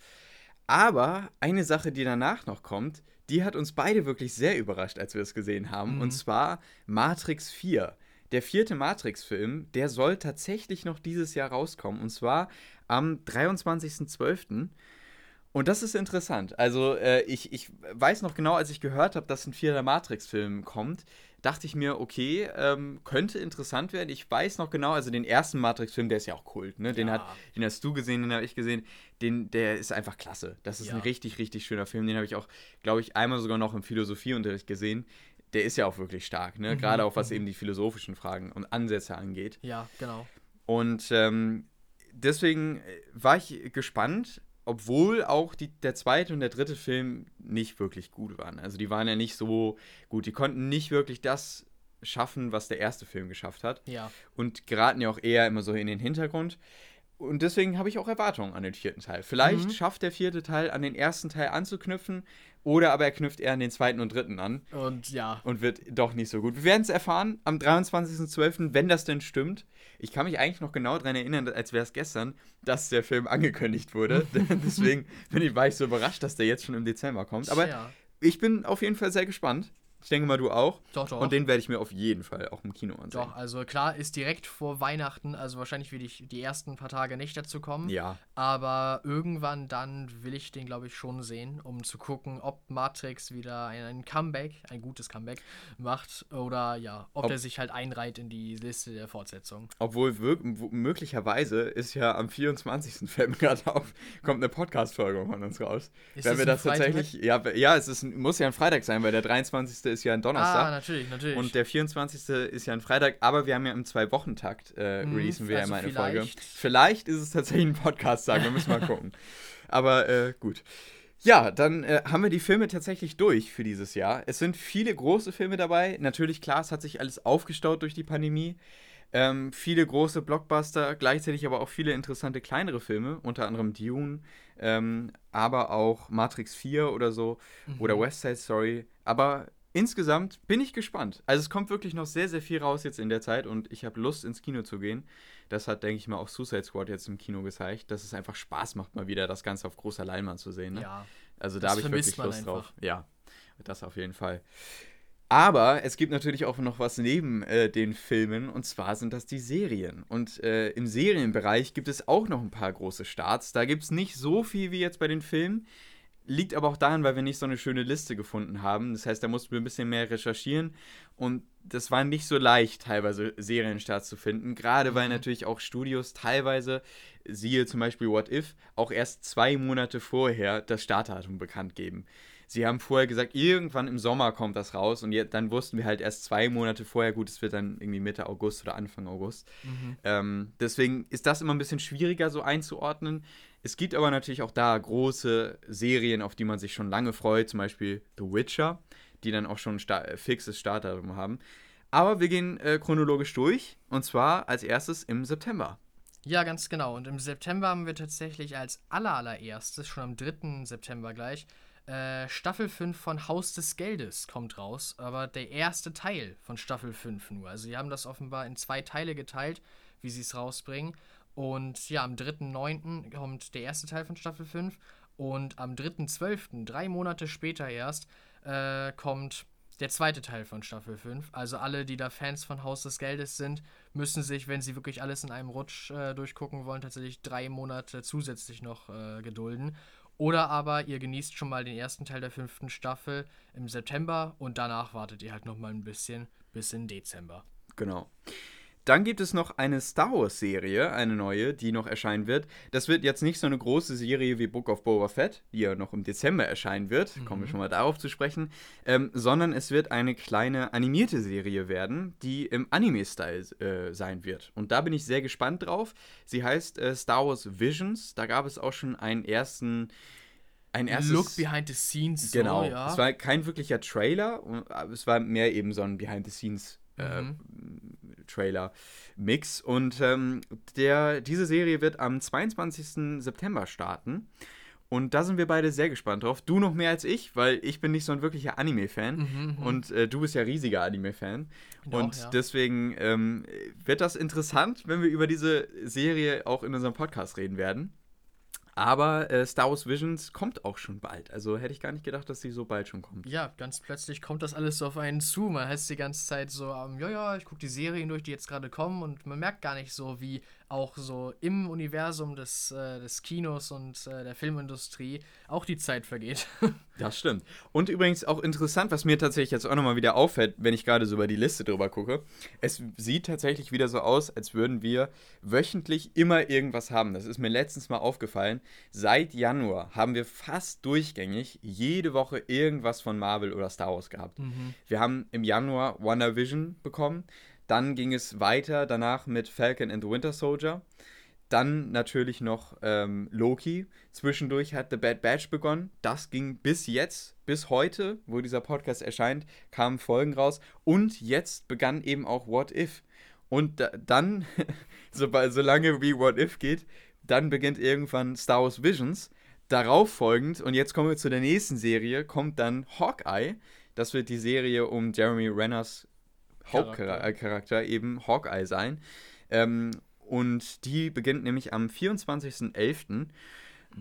[SPEAKER 2] Aber eine Sache, die danach noch kommt, die hat uns beide wirklich sehr überrascht, als wir es gesehen haben. Mhm. Und zwar Matrix 4. Der vierte Matrix-Film, der soll tatsächlich noch dieses Jahr rauskommen. Und zwar am 23.12. Und das ist interessant. Also, äh, ich, ich weiß noch genau, als ich gehört habe, dass ein vierter Matrix-Film kommt, dachte ich mir, okay, ähm, könnte interessant werden. Ich weiß noch genau, also den ersten Matrix-Film, der ist ja auch Kult, ne? Den, ja. hat, den hast du gesehen, den habe ich gesehen. Den, der ist einfach klasse. Das ist ja. ein richtig, richtig schöner Film. Den habe ich auch, glaube ich, einmal sogar noch im Philosophieunterricht gesehen. Der ist ja auch wirklich stark, ne? Mhm. Gerade auch was mhm. eben die philosophischen Fragen und Ansätze angeht.
[SPEAKER 1] Ja, genau.
[SPEAKER 2] Und ähm, deswegen war ich gespannt, obwohl auch die, der zweite und der dritte Film nicht wirklich gut waren. Also die waren ja nicht so gut. Die konnten nicht wirklich das schaffen, was der erste Film geschafft hat.
[SPEAKER 1] Ja.
[SPEAKER 2] Und geraten ja auch eher immer so in den Hintergrund. Und deswegen habe ich auch Erwartungen an den vierten Teil. Vielleicht mhm. schafft der vierte Teil an den ersten Teil anzuknüpfen, oder aber er knüpft eher an den zweiten und dritten an.
[SPEAKER 1] Und ja.
[SPEAKER 2] Und wird doch nicht so gut. Wir werden es erfahren am 23.12., wenn das denn stimmt. Ich kann mich eigentlich noch genau daran erinnern, als wäre es gestern, dass der Film angekündigt wurde. Deswegen bin ich, war ich so überrascht, dass der jetzt schon im Dezember kommt. Aber ja. ich bin auf jeden Fall sehr gespannt. Ich denke mal, du auch.
[SPEAKER 1] Doch, doch.
[SPEAKER 2] Und den werde ich mir auf jeden Fall auch im Kino ansehen.
[SPEAKER 1] Doch, also klar, ist direkt vor Weihnachten, also wahrscheinlich will ich die ersten paar Tage nicht dazu kommen.
[SPEAKER 2] Ja.
[SPEAKER 1] Aber irgendwann dann will ich den, glaube ich, schon sehen, um zu gucken, ob Matrix wieder ein, ein Comeback, ein gutes Comeback macht oder ja, ob,
[SPEAKER 2] Ob-
[SPEAKER 1] er sich halt einreiht in die Liste der Fortsetzung.
[SPEAKER 2] Obwohl möglicherweise ist ja am 24. fällt mir gerade auf, kommt eine Podcast-Folge von uns raus.
[SPEAKER 1] Ist
[SPEAKER 2] Wenn wir das
[SPEAKER 1] Freitag?
[SPEAKER 2] tatsächlich. Ja, ja, es ist, muss ja ein Freitag sein, weil der 23. ist ja ein
[SPEAKER 1] Ah,
[SPEAKER 2] Donnerstag.
[SPEAKER 1] natürlich, natürlich.
[SPEAKER 2] und der 24. ist ja ein Freitag, aber wir haben ja im Zwei-Wochen-Takt äh,
[SPEAKER 1] Mhm,
[SPEAKER 2] releasen wir ja
[SPEAKER 1] also
[SPEAKER 2] immer eine Folge.
[SPEAKER 1] vielleicht-
[SPEAKER 2] Vielleicht ist es tatsächlich ein Podcast-Tag, wir müssen mal gucken. Aber äh, gut. Ja, dann äh, haben wir die Filme tatsächlich durch für dieses Jahr. Es sind viele große Filme dabei. Natürlich, klar, es hat sich alles aufgestaut durch die Pandemie. Ähm, viele große Blockbuster, gleichzeitig aber auch viele interessante kleinere Filme, unter anderem Dune, ähm, aber auch Matrix 4 oder so
[SPEAKER 1] Mhm.
[SPEAKER 2] oder West Side Story. Aber insgesamt bin ich gespannt. Also es kommt wirklich noch sehr, sehr viel raus jetzt in der Zeit und ich habe Lust ins Kino zu gehen. Das hat, denke ich mal, auch Suicide Squad jetzt im Kino gezeigt, dass es einfach Spaß macht, mal wieder das Ganze auf großer Leinwand zu sehen. Ne?
[SPEAKER 1] ja.
[SPEAKER 2] Also da habe ich wirklich Lust
[SPEAKER 1] einfach.
[SPEAKER 2] drauf. Ja, das auf jeden Fall. Aber es gibt natürlich auch noch was neben äh, den Filmen und zwar sind das die Serien. Und äh, im Serienbereich gibt es auch noch ein paar große Starts. Da gibt es nicht so viel wie jetzt bei den Filmen. Liegt aber auch daran, weil wir nicht so eine schöne Liste gefunden haben. Das heißt, da mussten wir ein bisschen mehr recherchieren. Und das war nicht so leicht, teilweise Serienstarts zu finden. Gerade weil
[SPEAKER 1] Mhm.
[SPEAKER 2] natürlich auch Studios teilweise, siehe zum Beispiel What If, auch erst zwei Monate vorher das Startdatum bekannt geben. Sie haben vorher gesagt, irgendwann im Sommer kommt das raus und dann wussten wir halt erst zwei Monate vorher, gut, es wird dann irgendwie Mitte August oder Anfang August.
[SPEAKER 1] Mhm.
[SPEAKER 2] Ähm, deswegen ist das immer ein bisschen schwieriger so einzuordnen. Es gibt aber natürlich auch da große Serien, auf die man sich schon lange freut, zum Beispiel The Witcher, die dann auch schon ein sta äh, fixes Startdatum haben. Aber wir gehen äh, chronologisch durch und zwar als erstes im September.
[SPEAKER 1] Ja, ganz genau. Und im September haben wir tatsächlich als aller, allererstes, schon am 3. September gleich, äh, Staffel 5 von Haus des Geldes kommt raus. Aber der erste Teil von Staffel 5 nur. Also, sie haben das offenbar in zwei Teile geteilt, wie sie es rausbringen. Und ja, am 3.9. kommt der erste Teil von Staffel 5. Und am 3.12., drei Monate später erst, äh, kommt der zweite Teil von Staffel 5. Also alle, die da Fans von Haus des Geldes sind, müssen sich, wenn sie wirklich alles in einem Rutsch äh, durchgucken wollen, tatsächlich drei Monate zusätzlich noch äh, gedulden. Oder aber ihr genießt schon mal den ersten Teil der fünften Staffel im September und danach wartet ihr halt noch mal ein bisschen bis in Dezember.
[SPEAKER 2] Genau. Dann gibt es noch eine Star Wars-Serie, eine neue, die noch erscheinen wird. Das wird jetzt nicht so eine große Serie wie Book of Boba Fett, die ja noch im Dezember erscheinen wird, kommen wir schon mal darauf zu sprechen, ähm, sondern es wird eine kleine animierte Serie werden, die im Anime-Style äh, sein wird. Und da bin ich sehr gespannt drauf. Sie heißt äh, Star Wars Visions. Da gab es auch schon einen ersten. Ein erstes
[SPEAKER 1] Look behind the scenes, so,
[SPEAKER 2] Genau.
[SPEAKER 1] ja.
[SPEAKER 2] Es war kein wirklicher Trailer, aber es war mehr eben so ein Behind-the-Scenes. Äh,
[SPEAKER 1] Mhm.
[SPEAKER 2] Trailer-Mix. Und ähm, der, diese Serie wird am 22. September starten. Und da sind wir beide sehr gespannt drauf. Du noch mehr als ich, weil ich bin nicht so ein wirklicher Anime-Fan.
[SPEAKER 1] Mhm, mhm.
[SPEAKER 2] Und äh, du bist ja riesiger Anime-Fan.
[SPEAKER 1] Bin auch,
[SPEAKER 2] Und
[SPEAKER 1] ja.
[SPEAKER 2] deswegen ähm, wird das interessant, wenn wir über diese Serie auch in unserem Podcast reden werden. Aber äh, Star Wars Visions kommt auch schon bald. Also hätte ich gar nicht gedacht, dass sie so bald schon kommt.
[SPEAKER 1] Ja, ganz plötzlich kommt das alles so auf einen zu. Man heißt die ganze Zeit so, ähm, ja, ja, ich gucke die Serien durch, die jetzt gerade kommen und man merkt gar nicht so, wie auch so im Universum des, äh, des Kinos und äh, der Filmindustrie auch die Zeit vergeht.
[SPEAKER 2] Das stimmt. Und übrigens auch interessant, was mir tatsächlich jetzt auch nochmal wieder auffällt, wenn ich gerade so über die Liste drüber gucke. Es sieht tatsächlich wieder so aus, als würden wir wöchentlich immer irgendwas haben. Das ist mir letztens mal aufgefallen. Seit Januar haben wir fast durchgängig jede Woche irgendwas von Marvel oder Star Wars gehabt. Wir haben im Januar WandaVision bekommen. Dann ging es weiter danach mit Falcon and the Winter Soldier. Dann natürlich noch ähm, Loki. Zwischendurch hat The Bad Batch begonnen. Das ging bis jetzt, bis heute, wo dieser Podcast erscheint, kamen Folgen raus. Und jetzt begann eben auch What If. Und da, dann, so, solange wie What If geht, dann beginnt irgendwann Star Wars Visions. Darauf folgend, und jetzt kommen wir zu der nächsten Serie, kommt dann Hawkeye. Das wird die Serie um Jeremy Renners
[SPEAKER 1] Charakter.
[SPEAKER 2] Hauptcharakter, eben Hawkeye sein. Ähm, und die beginnt nämlich am 24.11.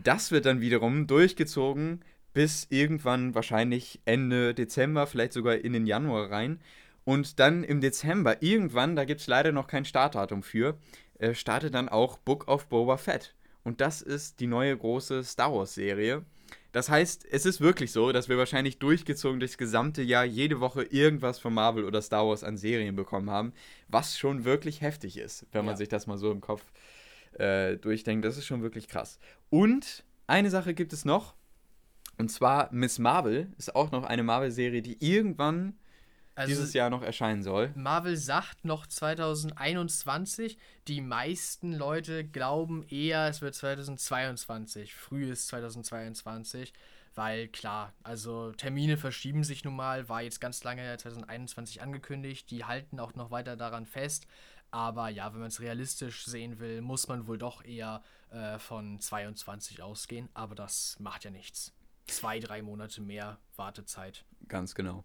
[SPEAKER 2] Das wird dann wiederum durchgezogen bis irgendwann wahrscheinlich Ende Dezember, vielleicht sogar in den Januar rein. Und dann im Dezember, irgendwann, da gibt es leider noch kein Startdatum für, äh, startet dann auch Book of Boba Fett. Und das ist die neue große Star Wars-Serie. Das heißt, es ist wirklich so, dass wir wahrscheinlich durchgezogen durchs gesamte Jahr jede Woche irgendwas von Marvel oder Star Wars an Serien bekommen haben, was schon wirklich heftig ist, wenn man sich das mal so im Kopf äh, durchdenkt. Das ist schon wirklich krass. Und eine Sache gibt es noch, und zwar Miss Marvel ist auch noch eine Marvel-Serie, die irgendwann also dieses Jahr noch erscheinen soll.
[SPEAKER 1] Marvel sagt noch 2021. Die meisten Leute glauben eher, es wird 2022, frühes 2022. Weil klar, also Termine verschieben sich nun mal, war jetzt ganz lange 2021 angekündigt, die halten auch noch weiter daran fest. Aber ja, wenn man es realistisch sehen will, muss man wohl doch eher äh, von 22 ausgehen. Aber das macht ja nichts. Zwei, drei Monate mehr Wartezeit.
[SPEAKER 2] Ganz genau.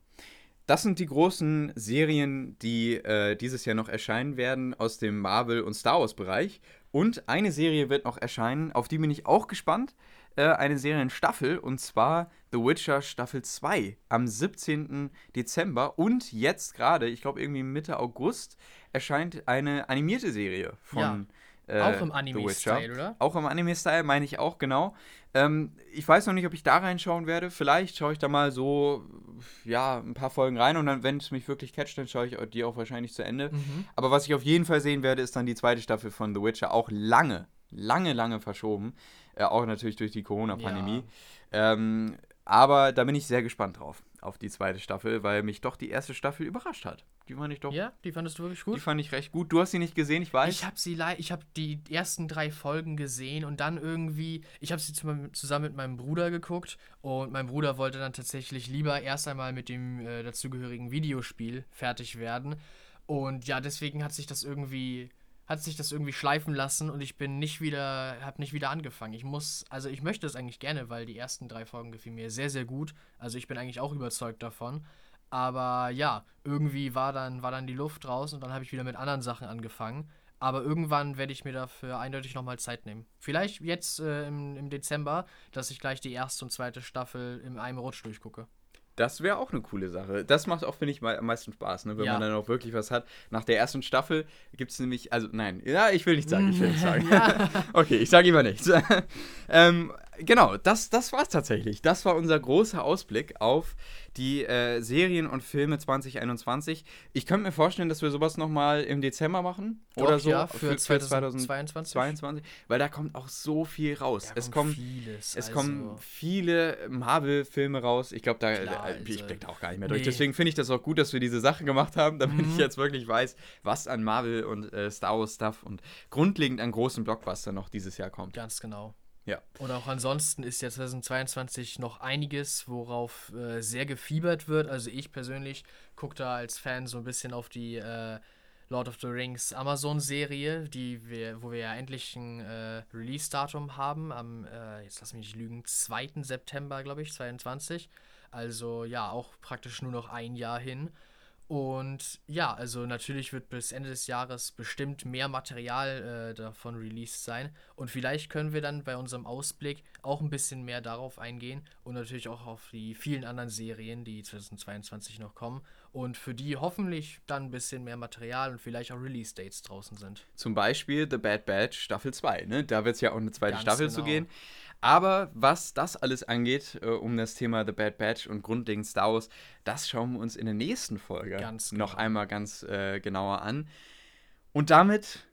[SPEAKER 2] Das sind die großen Serien, die äh, dieses Jahr noch erscheinen werden aus dem Marvel- und Star Wars-Bereich. Und eine Serie wird noch erscheinen, auf die bin ich auch gespannt. Äh, eine Serienstaffel, und zwar The Witcher Staffel 2 am 17. Dezember. Und jetzt gerade, ich glaube irgendwie Mitte August, erscheint eine animierte Serie von. Ja.
[SPEAKER 1] Äh, auch im Anime-Style, oder?
[SPEAKER 2] Auch im Anime-Style, meine ich auch, genau. Ähm, ich weiß noch nicht, ob ich da reinschauen werde. Vielleicht schaue ich da mal so, ja, ein paar Folgen rein und dann, wenn es mich wirklich catcht, dann schaue ich die auch wahrscheinlich zu Ende. Mhm. Aber was ich auf jeden Fall sehen werde, ist dann die zweite Staffel von The Witcher. Auch lange, lange, lange verschoben. Äh, auch natürlich durch die Corona-Pandemie. Ja. Ähm, aber da bin ich sehr gespannt drauf auf die zweite Staffel, weil mich doch die erste Staffel überrascht hat. Die fand ich doch.
[SPEAKER 1] Ja, die fandest du wirklich gut?
[SPEAKER 2] Die fand ich recht gut. Du hast sie nicht gesehen, ich weiß.
[SPEAKER 1] Ich habe sie ich habe die ersten drei Folgen gesehen und dann irgendwie, ich habe sie zusammen mit meinem Bruder geguckt und mein Bruder wollte dann tatsächlich lieber erst einmal mit dem äh, dazugehörigen Videospiel fertig werden. Und ja, deswegen hat sich das irgendwie hat sich das irgendwie schleifen lassen und ich bin nicht wieder, habe nicht wieder angefangen. Ich muss, also ich möchte es eigentlich gerne, weil die ersten drei Folgen gefielen mir sehr, sehr gut. Also ich bin eigentlich auch überzeugt davon. Aber ja, irgendwie war dann, war dann die Luft raus und dann habe ich wieder mit anderen Sachen angefangen. Aber irgendwann werde ich mir dafür eindeutig nochmal Zeit nehmen. Vielleicht jetzt äh, im, im Dezember, dass ich gleich die erste und zweite Staffel in einem Rutsch durchgucke.
[SPEAKER 2] Das wäre auch eine coole Sache. Das macht auch, finde ich, am meisten Spaß, ne? wenn ja. man dann auch wirklich was hat. Nach der ersten Staffel gibt es nämlich, also nein, ja, ich will nicht sagen, ich will nicht sagen. okay, ich sage lieber nichts. ähm, genau, das, das war es tatsächlich. Das war unser großer Ausblick auf die äh, Serien und Filme 2021. Ich könnte mir vorstellen, dass wir sowas nochmal im Dezember machen. Doch, oder so.
[SPEAKER 1] Ja, für, für 2022.
[SPEAKER 2] 2022, weil da kommt auch so viel raus. Da es kommt vieles, es also kommen viele Marvel-Filme raus. Ich glaube, da Klar, äh, ich blick da auch gar nicht mehr durch. Nee. Deswegen finde ich das auch gut, dass wir diese Sache gemacht haben, damit mhm. ich jetzt wirklich weiß, was an Marvel und äh, Star Wars Stuff und grundlegend an großen Blockbuster noch dieses Jahr kommt.
[SPEAKER 1] Ganz genau.
[SPEAKER 2] Ja.
[SPEAKER 1] Und auch ansonsten ist ja 2022 noch einiges, worauf äh, sehr gefiebert wird. Also ich persönlich gucke da als Fan so ein bisschen auf die äh, Lord of the Rings Amazon-Serie, die wir, wo wir ja endlich ein äh, Release-Datum haben, am, äh, jetzt lass mich nicht lügen, 2. September, glaube ich, 22. Also ja, auch praktisch nur noch ein Jahr hin. Und ja, also natürlich wird bis Ende des Jahres bestimmt mehr Material äh, davon released sein. Und vielleicht können wir dann bei unserem Ausblick auch ein bisschen mehr darauf eingehen und natürlich auch auf die vielen anderen Serien, die 2022 noch kommen. Und für die hoffentlich dann ein bisschen mehr Material und vielleicht auch Release-Dates draußen sind.
[SPEAKER 2] Zum Beispiel The Bad Batch Staffel 2, ne? Da wird es ja auch eine zweite Ganz Staffel genau. zu gehen. Aber was das alles angeht, äh, um das Thema The Bad Batch und grundlegend Star Wars, das schauen wir uns in der nächsten Folge ganz noch genau. einmal ganz äh, genauer an. Und damit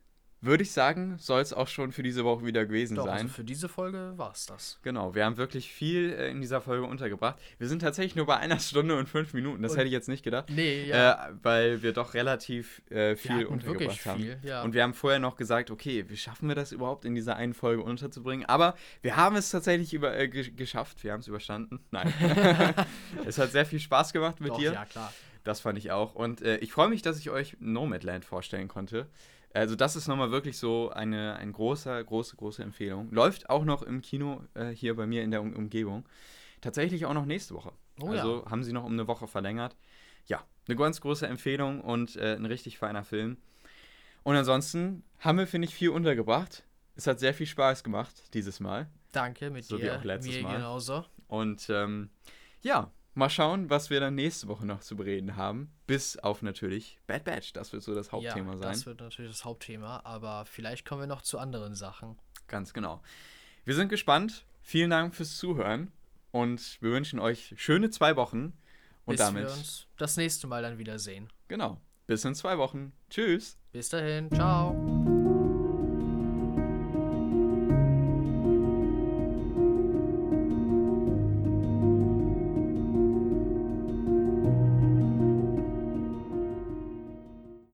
[SPEAKER 2] würde ich sagen, soll es auch schon für diese Woche wieder gewesen Doch, sein. Also
[SPEAKER 1] für diese Folge war es das.
[SPEAKER 2] Genau, wir haben wirklich viel äh, in dieser Folge untergebracht. Wir sind tatsächlich nur bei einer Stunde und fünf Minuten. Das und hätte ich jetzt nicht gedacht.
[SPEAKER 1] Nee, ja.
[SPEAKER 2] Äh, weil wir doch relativ äh, viel untergebracht haben. Viel, ja. Und wir haben vorher noch gesagt, okay, wie schaffen wir das überhaupt in dieser einen Folge unterzubringen? Aber wir haben es tatsächlich über, äh, geschafft. Wir haben es überstanden. Nein. es hat sehr viel Spaß gemacht mit
[SPEAKER 1] doch,
[SPEAKER 2] dir.
[SPEAKER 1] Ja, klar.
[SPEAKER 2] Das fand ich auch. Und äh, ich freue mich, dass ich euch Nomadland vorstellen konnte. Also das ist nochmal wirklich so eine, eine große, große, große Empfehlung. Läuft auch noch im Kino äh, hier bei mir in der um Umgebung. Tatsächlich auch noch nächste Woche. Oh, also ja. haben sie noch um eine Woche verlängert. Ja, eine ganz große Empfehlung und äh, ein richtig feiner Film. Und ansonsten haben wir, finde ich, viel untergebracht. Es hat sehr viel Spaß gemacht dieses Mal.
[SPEAKER 1] Danke, mit so dir. Wie auch letztes
[SPEAKER 2] mir
[SPEAKER 1] Mal. genauso.
[SPEAKER 2] Und ähm, ja, mal schauen, was wir dann nächste Woche noch zu bereden haben. Bis auf natürlich Bad Batch. Das wird so das Hauptthema
[SPEAKER 1] ja,
[SPEAKER 2] sein.
[SPEAKER 1] Das wird natürlich das Hauptthema, aber vielleicht kommen wir noch zu anderen Sachen.
[SPEAKER 2] Ganz genau. Wir sind gespannt. Vielen Dank fürs Zuhören und wir wünschen euch schöne zwei Wochen. Und
[SPEAKER 1] Bis
[SPEAKER 2] damit.
[SPEAKER 1] wir uns das nächste Mal dann wiedersehen.
[SPEAKER 2] Genau. Bis in zwei Wochen. Tschüss.
[SPEAKER 1] Bis dahin. Ciao.